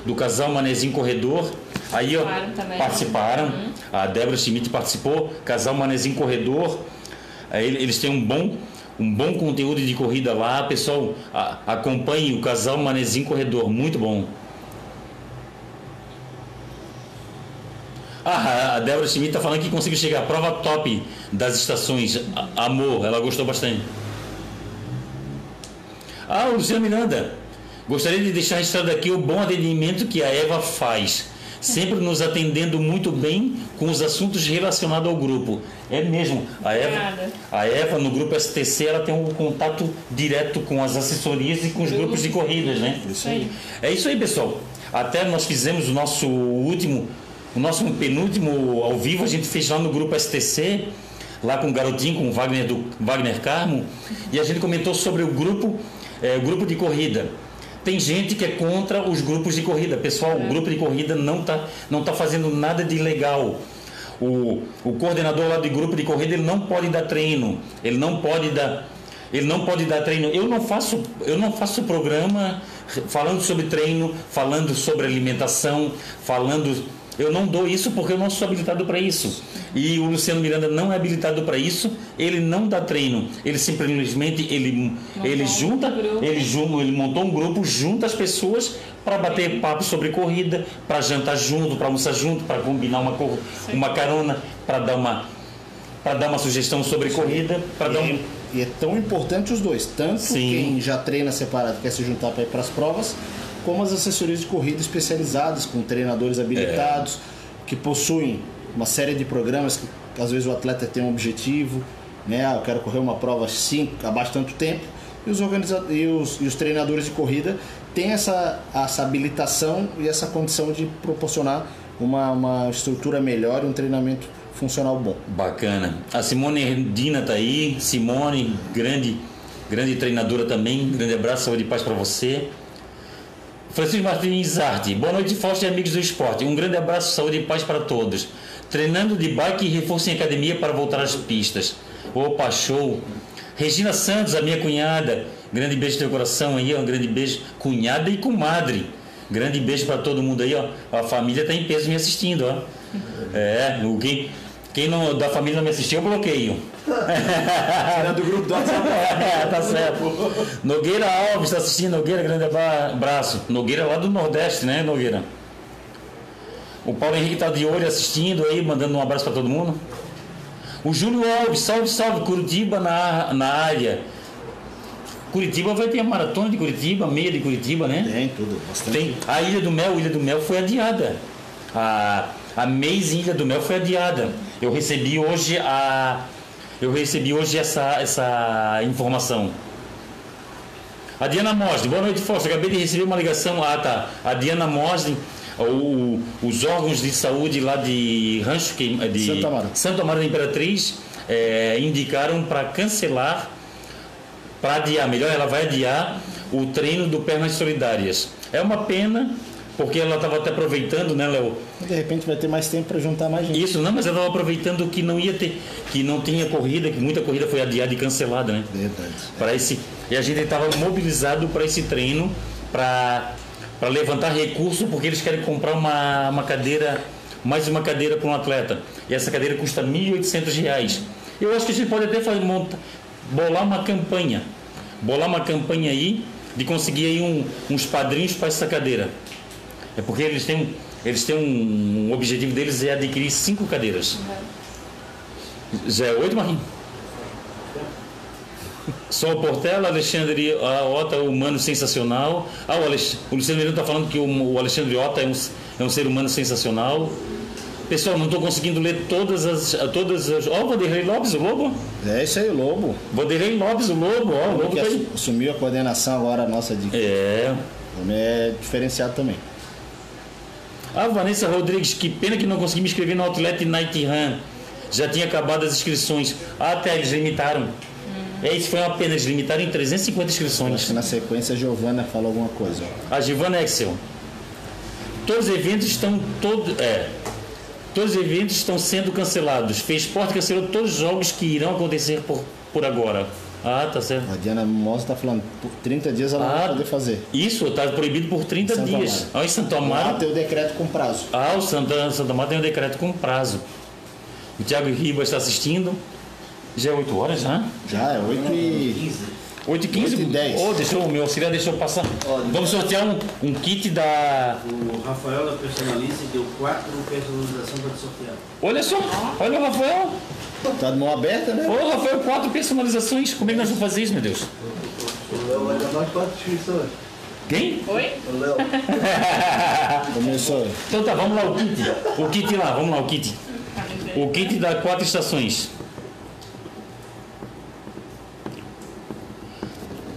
do casal Manezinho Corredor. Aí, ó, Participaram também. participaram. A Débora Schmidt participou, casal Manezinho Corredor. Eles têm um bom, um bom conteúdo de corrida lá. Pessoal, a- acompanhe o casal Manezinho Corredor, muito bom. Ah, a Débora Schmidt está falando que conseguiu chegar à prova top das estações. A- Amor, ela gostou bastante. Ah, o Luciano Miranda. Gostaria de deixar registrado aqui o bom atendimento que a Eva faz. Sempre nos atendendo muito bem com os assuntos relacionados ao grupo. É mesmo. A Eva, a Eva no grupo STC, ela tem um contato direto com as assessorias e com os grupos de corridas, né? Isso aí. É isso aí, pessoal. Até nós fizemos o nosso último, o nosso penúltimo ao vivo, a gente fez lá no grupo STC, lá com o garotinho, com o Wagner, do, Wagner Carmo, e a gente comentou sobre o grupo, eh, o grupo de corrida. Tem gente que é contra os grupos de corrida. Pessoal, o grupo de corrida não está não tá fazendo nada de legal. O, o coordenador lá do grupo de corrida ele não pode dar treino, ele não pode dar ele não pode dar treino. Eu não faço, eu não faço programa falando sobre treino, falando sobre alimentação, falando Eu não dou isso porque eu não sou habilitado para isso. E o Luciano Miranda não é habilitado para isso. Ele não dá treino. Ele simplesmente ele, ele um junta, grupo. ele, jun- ele montou um grupo, junta as pessoas para bater papo sobre corrida, para jantar junto, para almoçar junto, para combinar uma, cor- uma carona, para dar uma para dar uma sugestão sobre corrida, para E dar é, um e é tão importante os dois, tanto Sim. quem já treina separado quer se juntar para ir para as provas, como as assessorias de corrida especializadas com treinadores habilitados que possuem uma série de programas que às vezes o atleta tem um objetivo, né? Ah, eu quero correr uma prova 5 abaixo de tanto tempo e os, e os, e os treinadores de corrida têm essa, essa habilitação e essa condição de proporcionar uma, uma estrutura melhor e um treinamento funcional bom. Bacana. A Simone Dina tá aí. Simone, grande, grande treinadora também. Grande abraço, saúde e paz para você. Francisco Martins Arte. Boa noite, Fausto e amigos do esporte. Um grande abraço, saúde e paz para todos. Treinando de bike e reforço em academia para voltar às pistas. Opa, show. Regina Santos, a minha cunhada. Grande beijo no teu coração aí, ó. Um grande beijo. Cunhada e comadre. Grande beijo para todo mundo aí, ó. A família tá em peso me assistindo, ó. É, o quem, quem não, da família não me assistiu, eu bloqueio. do grupo do WhatsApp. É, tá certo. Nogueira Alves está assistindo, Nogueira, grande abra- abraço. Nogueira lá do Nordeste, né, Nogueira? O Paulo Henrique tá de olho assistindo aí, mandando um abraço para todo mundo. O Júlio Alves, salve, salve, Curitiba na, na área. Curitiba vai ter a maratona de Curitiba, meia de Curitiba, né? Tem tudo, bastante. Tem a Ilha do Mel, Ilha do Mel foi adiada. A, a Maze Ilha do Mel foi adiada. Eu recebi hoje a eu recebi hoje essa, essa informação. A Diana Mosden, boa noite, Fausto. Acabei de receber uma ligação. Ah, tá. A Diana Mosden, o- os órgãos de saúde lá de Rancho que de Santa Amaro. Santo Amaro da Imperatriz eh, indicaram para cancelar para adiar, melhor, ela vai adiar o treino do Pernas Solidárias. É uma pena, porque ela estava até aproveitando, né, Léo? De repente vai ter mais tempo para juntar mais gente. Isso, não, mas ela estava aproveitando que não ia ter, que não tinha corrida, que muita corrida foi adiada e cancelada, né? Verdade. Para esse, e a gente estava mobilizado para esse treino, para para levantar recurso, porque eles querem comprar uma, uma cadeira, mais uma cadeira para um atleta. E essa cadeira custa 1.800 reais. Eu acho que a gente pode até fazer, monta, bolar uma campanha, bolar uma campanha aí de conseguir aí um- uns padrinhos para essa cadeira. É porque eles têm, um- eles têm um, um objetivo deles é adquirir cinco cadeiras. Já é oito, Marquinhos? Sol Portela, Alexandre a Ota, humano sensacional. Ah, o, Alex, o Luciano Miranda está falando que o, o Alexandre Ota é um, é um ser humano sensacional. Pessoal, não estou conseguindo ler todas as. Todas as ó, o Vanderlei Lopes, o Lobo. É isso aí, o Lobo. Vanderlei Lopes, o Lobo, ó, o Lobo que tá assumiu a coordenação agora nossa de É. Também é diferenciado também. A Vanessa Rodrigues, que pena que não consegui me inscrever no Outlet Night Run. Já tinha acabado as inscrições. Ah, até eles limitaram. É, isso foi uma pena, eles limitaram em 350 Acho inscrições. que na sequência a Giovana falou alguma coisa. A Giovanna Excel. Todos os eventos estão todo, é, todos os eventos estão sendo cancelados. Fez Sport cancelou todos os jogos que irão acontecer por, por agora. Ah, tá certo. A Diana Mosa está falando, por 30 dias ela não Ah, vai poder fazer. Isso está proibido por 30 Santo dias. Amaro. Ah, em Santo Amaro. tem o decreto com prazo. Ah, o Santa, Santa Amaro tem um decreto com prazo. O Thiago Ribas está assistindo. Já é 8 horas, já? Já é 8 e. 8 e 15? 8 e 10. Oh, deixou, o meu auxiliar deixou passar. Vamos sortear um, um kit da. O Rafael da Personalize deu quatro personalizações para te sortear. Olha só, olha o Rafael. Tá de mão aberta, né? Ô, Rafael, quatro personalizações. Como é que nós vamos fazer isso, meu Deus? O Léo vai levar quatro inscrições. Quem? Oi? O Léo. Começou. Então tá, vamos lá, o kit. O kit lá, vamos lá, o kit. O kit da quatro estações.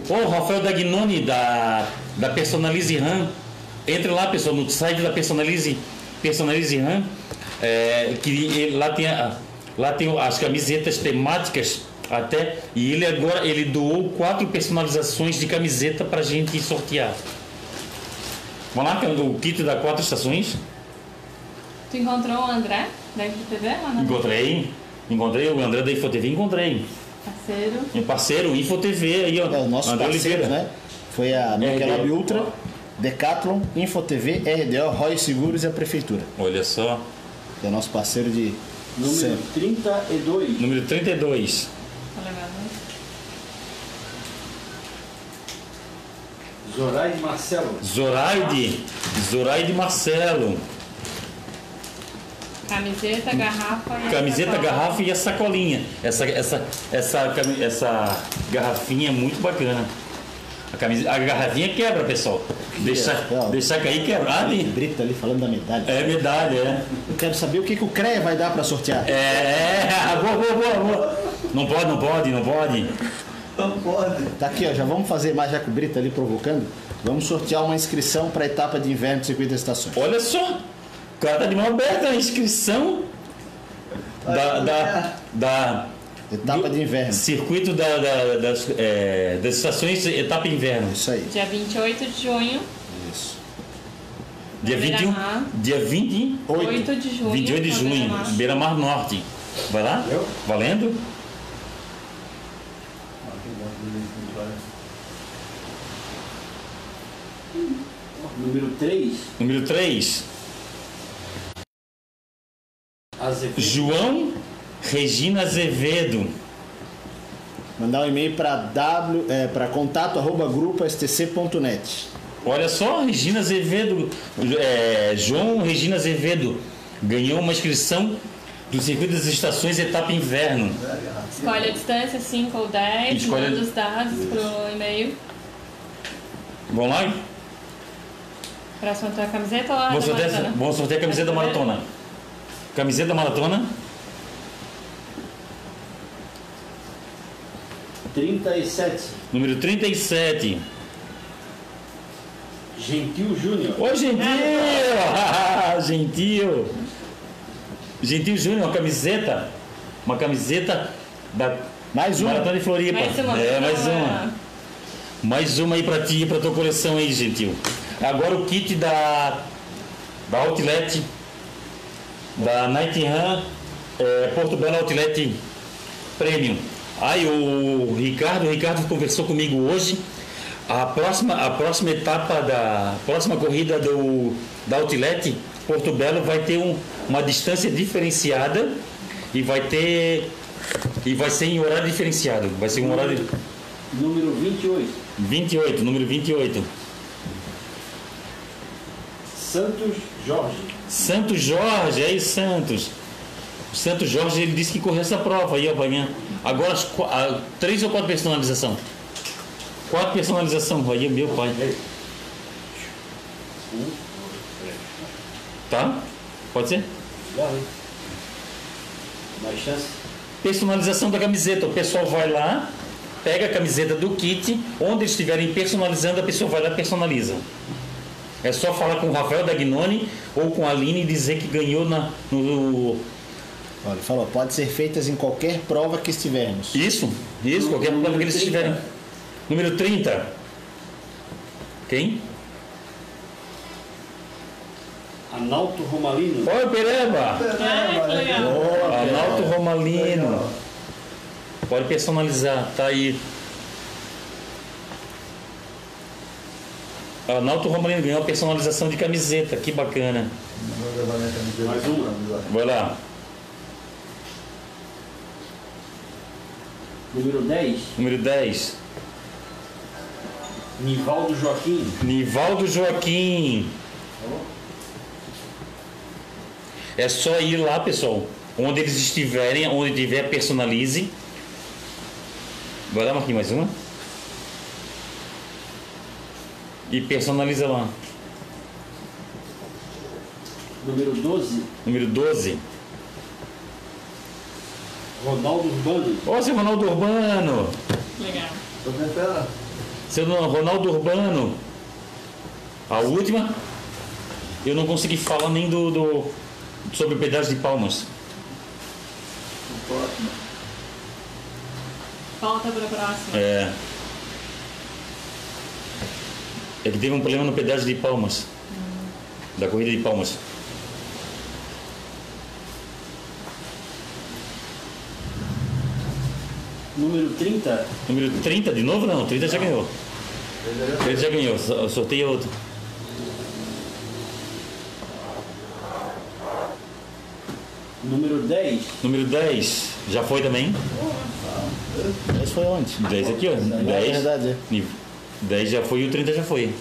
Ô, Rafael Dagnoni, da, da Personalize RAM. Entre lá, pessoal, no site da Personalize, Personalize RAM. É, que ele- lá, tem a- lá tem as camisetas temáticas até. E ele agora ele doou quatro personalizações de camiseta pra gente sortear. Vamos lá, que é o kit da quatro estações. Tu encontrou o André da IFTV Encontrei. Encontrei o André da InfoTV, encontrei. parceiro? Meu parceiro, InfoTV aí, ó. É, os nossos André parceiros, Oliveira. né? Foi a É, Michelob é. Ultra Decathlon, InfoTV, RDO, Roy Seguros e a Prefeitura. Olha só. Que é nosso parceiro de Número sempre. 32. Número 32. Tá legal, né? Zoraide Marcelo. Zoraide. Zoraide Marcelo. Camiseta, garrafa e Camiseta, sacola. garrafa e a sacolinha. Essa, essa, essa, essa garrafinha é muito bacana. A, camisa, a garrafinha quebra, pessoal. Deixar, legal. deixar cair quebra. Ah, ali. Brito ali falando da medalha. É medalha, é. Eu quero saber o que, que o CREA vai dar para sortear. É, boa, boa, boa, boa. Não pode, não pode, não pode. Não pode. Tá aqui, ó. Já vamos fazer mais já que o Brito ali provocando. Vamos sortear uma inscrição para a etapa de inverno do Circuito das Estações. Olha só. O cara tá de mão aberta a inscrição da, da, da Etapa de inverno. circuito da- da- das, é, das estações etapa inverno. Isso aí. Dia 28 de junho, Isso. Dia Na 21, Beira-Mar. dia 20, 8 de junho. 28 de junho, Beira-Mar. Beira Mar Norte. Vai lá? Valendo? Número 3. Número 3. Azevedo. João Regina Azevedo. Mandar um e-mail para é, contato arroba grupo stc.net. Olha só, Regina Azevedo, é, João Regina Azevedo ganhou uma inscrição do Circuito das Estações Etapa Inverno. Escolhe a distância, 5 ou 10, Escolhe manda os dados pro e-mail. Vamos lá? Pra sortear a camiseta ou a Vamos da sortear, maratona? vamos sortear a camiseta da maratona. Camiseta da maratona? 37. Número 37. Gentil Júnior. Ô, Gentil! Gentil! Gentil Júnior, uma camiseta. Uma camiseta da Mais uma. Maratona de Floripa. Mais uma. É, mais uma. Mais uma aí pra ti, pra tua coleção aí, Gentil. Agora o kit da, da Outlet, da Night Run, é, Porto Belo Outlet Premium. Aí o Ricardo, o Ricardo conversou comigo hoje. A próxima, a próxima etapa da próxima corrida do, da Outlet Porto Belo vai ter um- uma distância diferenciada e vai ter e vai ser em horário diferenciado. Vai ser um horário Número 28. 28, número 28. Santos Jorge. Santos Jorge, aí Santos. O Santos Jorge ele disse que correu essa prova aí amanhã. Agora as a- três ou quatro personalização? Quatro personalização, aí é meu pai. Tá? Pode ser? Legal, hein? Mais chance. Personalização da camiseta. O pessoal vai lá, pega a camiseta do kit, onde eles estiverem personalizando, a pessoa vai lá e personaliza. É só falar com o Rafael Dagnoni ou com a Aline e dizer que ganhou na, no. Olha, ele falou, pode ser feitas em qualquer prova que estivermos. Isso, isso, qualquer prova que eles 30. estiverem. Número 30. Quem? Analto Romalino. Oi, Pereba! Ah. Analto Romalino. Pode personalizar, tá aí. Analto Romalino ganhou a personalização de camiseta, que bacana. Vou levar minha camiseta. Mais uma. Vai lá. Número 10. Número 10. Nivaldo Joaquim. Nivaldo Joaquim. É só ir lá, pessoal. Onde eles estiverem, onde tiver, personalize. Vai lá, Marquinhos, mais uma. E personaliza lá. Número 12. Número 12. Ronaldo Urbano. Ó, seu Ronaldo Urbano. Legal. Tô espera. Seu Ronaldo Urbano. A última. Eu não consegui falar nem do, do sobre o pedaço de palmas. Volta para a próxima. É. É que teve um problema no pedaço de palmas. Da corrida de palmas. Número 30? Número 30 de novo? Não, 30 não. já ganhou. 30 já ganhou, sorteio outro. Número 10. Número 10. Já foi também? 10 foi onde? 10 aqui, ó. 10. 10 é é. já foi e o 30 já foi.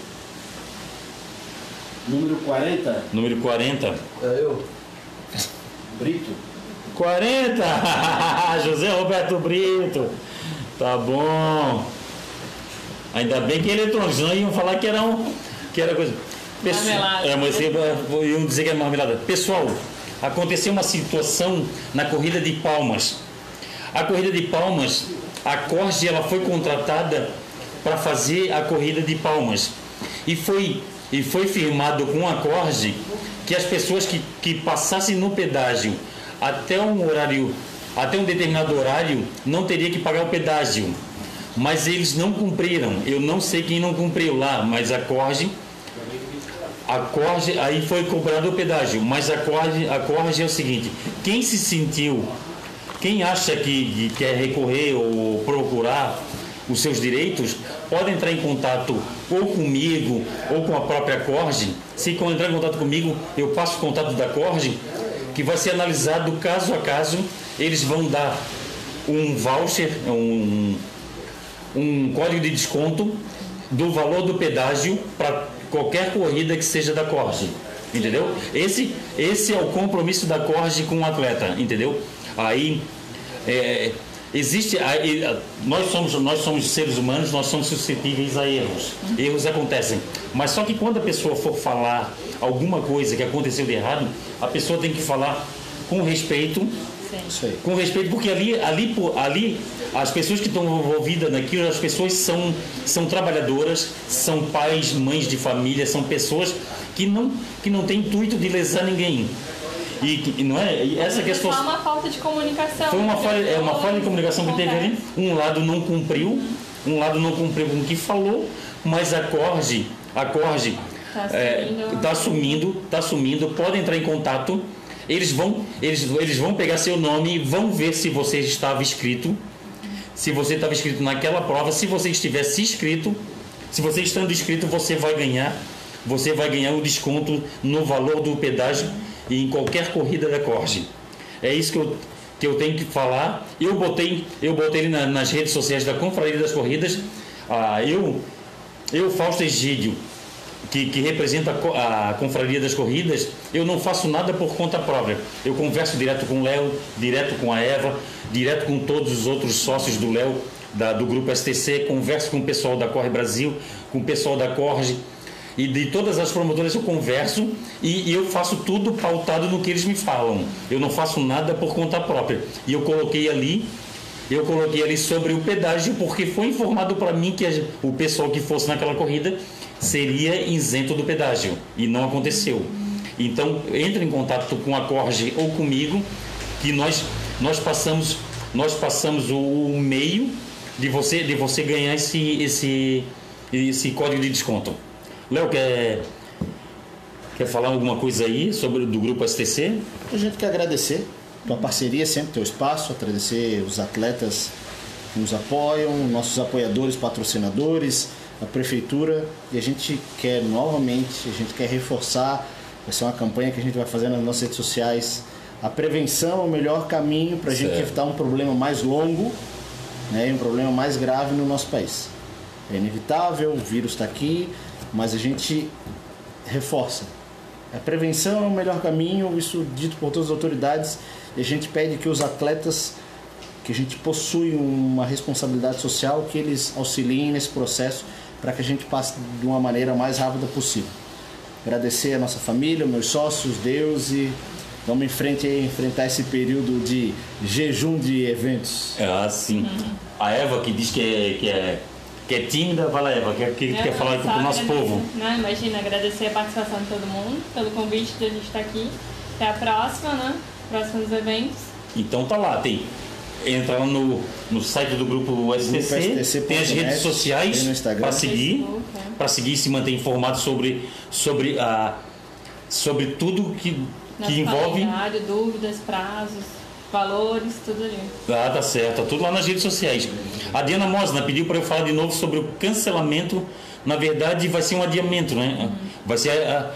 Número 40. Número 40. É eu. Brito. 40! José Roberto Brito. Tá bom. Ainda bem que é eletrônico, senão iam falar que era um. Que era coisa. Marmelada. É, mas iam dizer que é marmelada. Pessoal, aconteceu uma situação na corrida de palmas. A corrida de palmas, a Corge ela foi contratada para fazer a corrida de palmas. E foi, e foi firmado com a Corge que as pessoas que, que passassem no pedágio até um horário, até um determinado horário, não teria que pagar o pedágio. Mas eles não cumpriram. Eu não sei quem não cumpriu lá, mas a Corge a Corge, aí foi cobrado o pedágio, mas a Corge, a é o seguinte, quem se sentiu, quem acha que, que quer recorrer ou procurar os seus direitos, pode entrar em contato ou comigo ou com a própria Corge. Se entrar em contato comigo, eu passo o contato da Corge, que vai ser analisado caso a caso. Eles vão dar um voucher, um, um código de desconto do valor do pedágio para qualquer corrida que seja da Corge. Entendeu? Esse, esse é o compromisso da Corge com o atleta, entendeu? Aí é, existe aí, nós somos nós somos seres humanos nós somos suscetíveis a erros erros acontecem mas só que quando a pessoa for falar alguma coisa que aconteceu de errado a pessoa tem que falar com respeito aí. com respeito, porque ali, ali, ali as pessoas que estão envolvidas naquilo, as pessoas são, são trabalhadoras, são pais, mães de família, são pessoas que não, que não têm intuito de lesar ninguém. E, e não é? E essa que é a Foi uma falta de comunicação. Foi uma falha, é uma falha de comunicação que teve ali. Um lado não cumpriu, um lado não cumpriu com o que falou, mas a Corge, a Corge Tá está assumindo. assumindo, tá assumindo, pode entrar em contato. Eles vão, eles, eles vão pegar seu nome e vão ver se você estava inscrito. Se você estava inscrito naquela prova, se você estivesse inscrito, se você estando inscrito, você vai ganhar, você vai ganhar um desconto no valor do pedágio e em qualquer corrida da Corge. É isso que eu, que eu tenho que falar. Eu botei, eu botei na- nas redes sociais da Confraria das Corridas. Ah, eu, eu Fausto Egídio, que, que representa a co- a Confraria das Corridas, eu não faço nada por conta própria. Eu converso direto com o Léo, direto com a Eva, direto com todos os outros sócios do Léo, do grupo STC, converso com o pessoal da Corre Brasil, com o pessoal da Corge. E de todas as promotoras eu converso e, e eu faço tudo pautado no que eles me falam. Eu não faço nada por conta própria. E eu coloquei ali eu coloquei ali sobre o pedágio porque foi informado para mim que o pessoal que fosse naquela corrida seria isento do pedágio e não aconteceu. Então entre em contato com a Corge ou comigo que nós nós passamos nós passamos o, o meio de você de você ganhar esse esse esse código de desconto. Léo quer quer falar alguma coisa aí sobre do grupo STC? A gente quer agradecer tua parceria, sempre teu espaço, agradecer os atletas que nos apoiam, nossos apoiadores, patrocinadores, a prefeitura e a gente quer novamente, a gente quer reforçar, vai ser uma campanha que a gente vai fazer nas nossas redes sociais. A prevenção é o melhor caminho para a gente evitar um problema mais longo né, e um problema mais grave no nosso país. É inevitável, o vírus está aqui, mas a gente reforça. A prevenção é o melhor caminho, isso dito por todas as autoridades, e a gente pede que os atletas, que a gente possui uma responsabilidade social, que eles auxiliem nesse processo para que a gente passe de uma maneira mais rápida possível. Agradecer a nossa família, meus sócios, Deus e vamos em frente aí, enfrentar esse período de jejum de eventos. Ah, sim. A Eva que diz que é, que é, que é tímida, lá, Eva, quer, que, É, quer falar com o nosso agradecer, povo. Né? Imagina, agradecer a participação de todo mundo, pelo convite de a gente estar aqui. Até a próxima, né? Próximos eventos. Então tá lá, tem. Entra lá no, no site do grupo STC, tem as redes sociais para seguir, é. para seguir e se manter informado sobre, sobre, a, sobre tudo que, que envolve. dúvidas, prazos, valores, tudo ali. Ah, tá certo, tá tudo lá nas redes sociais. A Diana Mosna pediu para eu falar de novo sobre o cancelamento. Na verdade, vai ser um adiamento, né? Vai ser, a-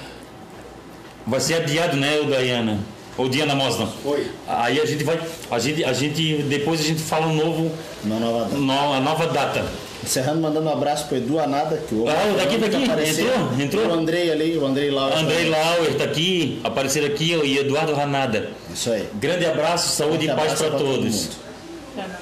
vai ser adiado, né, Dayana? Ô Diana Mosna. Oi. Aí a gente vai. A gente, a gente. Depois a gente fala um novo. Uma nova data. no- a nova data. Encerrando, mandando um abraço pro Edu Anada, que o Ah, daqui, daqui. apareceu. Entrou? Entrou? O Andrei ali, o Andrei lá. Andrei Lauer tá aqui, aparecer aqui, e Eduardo Ranada. Isso aí. Grande abraço, saúde Grande e paz para todo todos. mundo.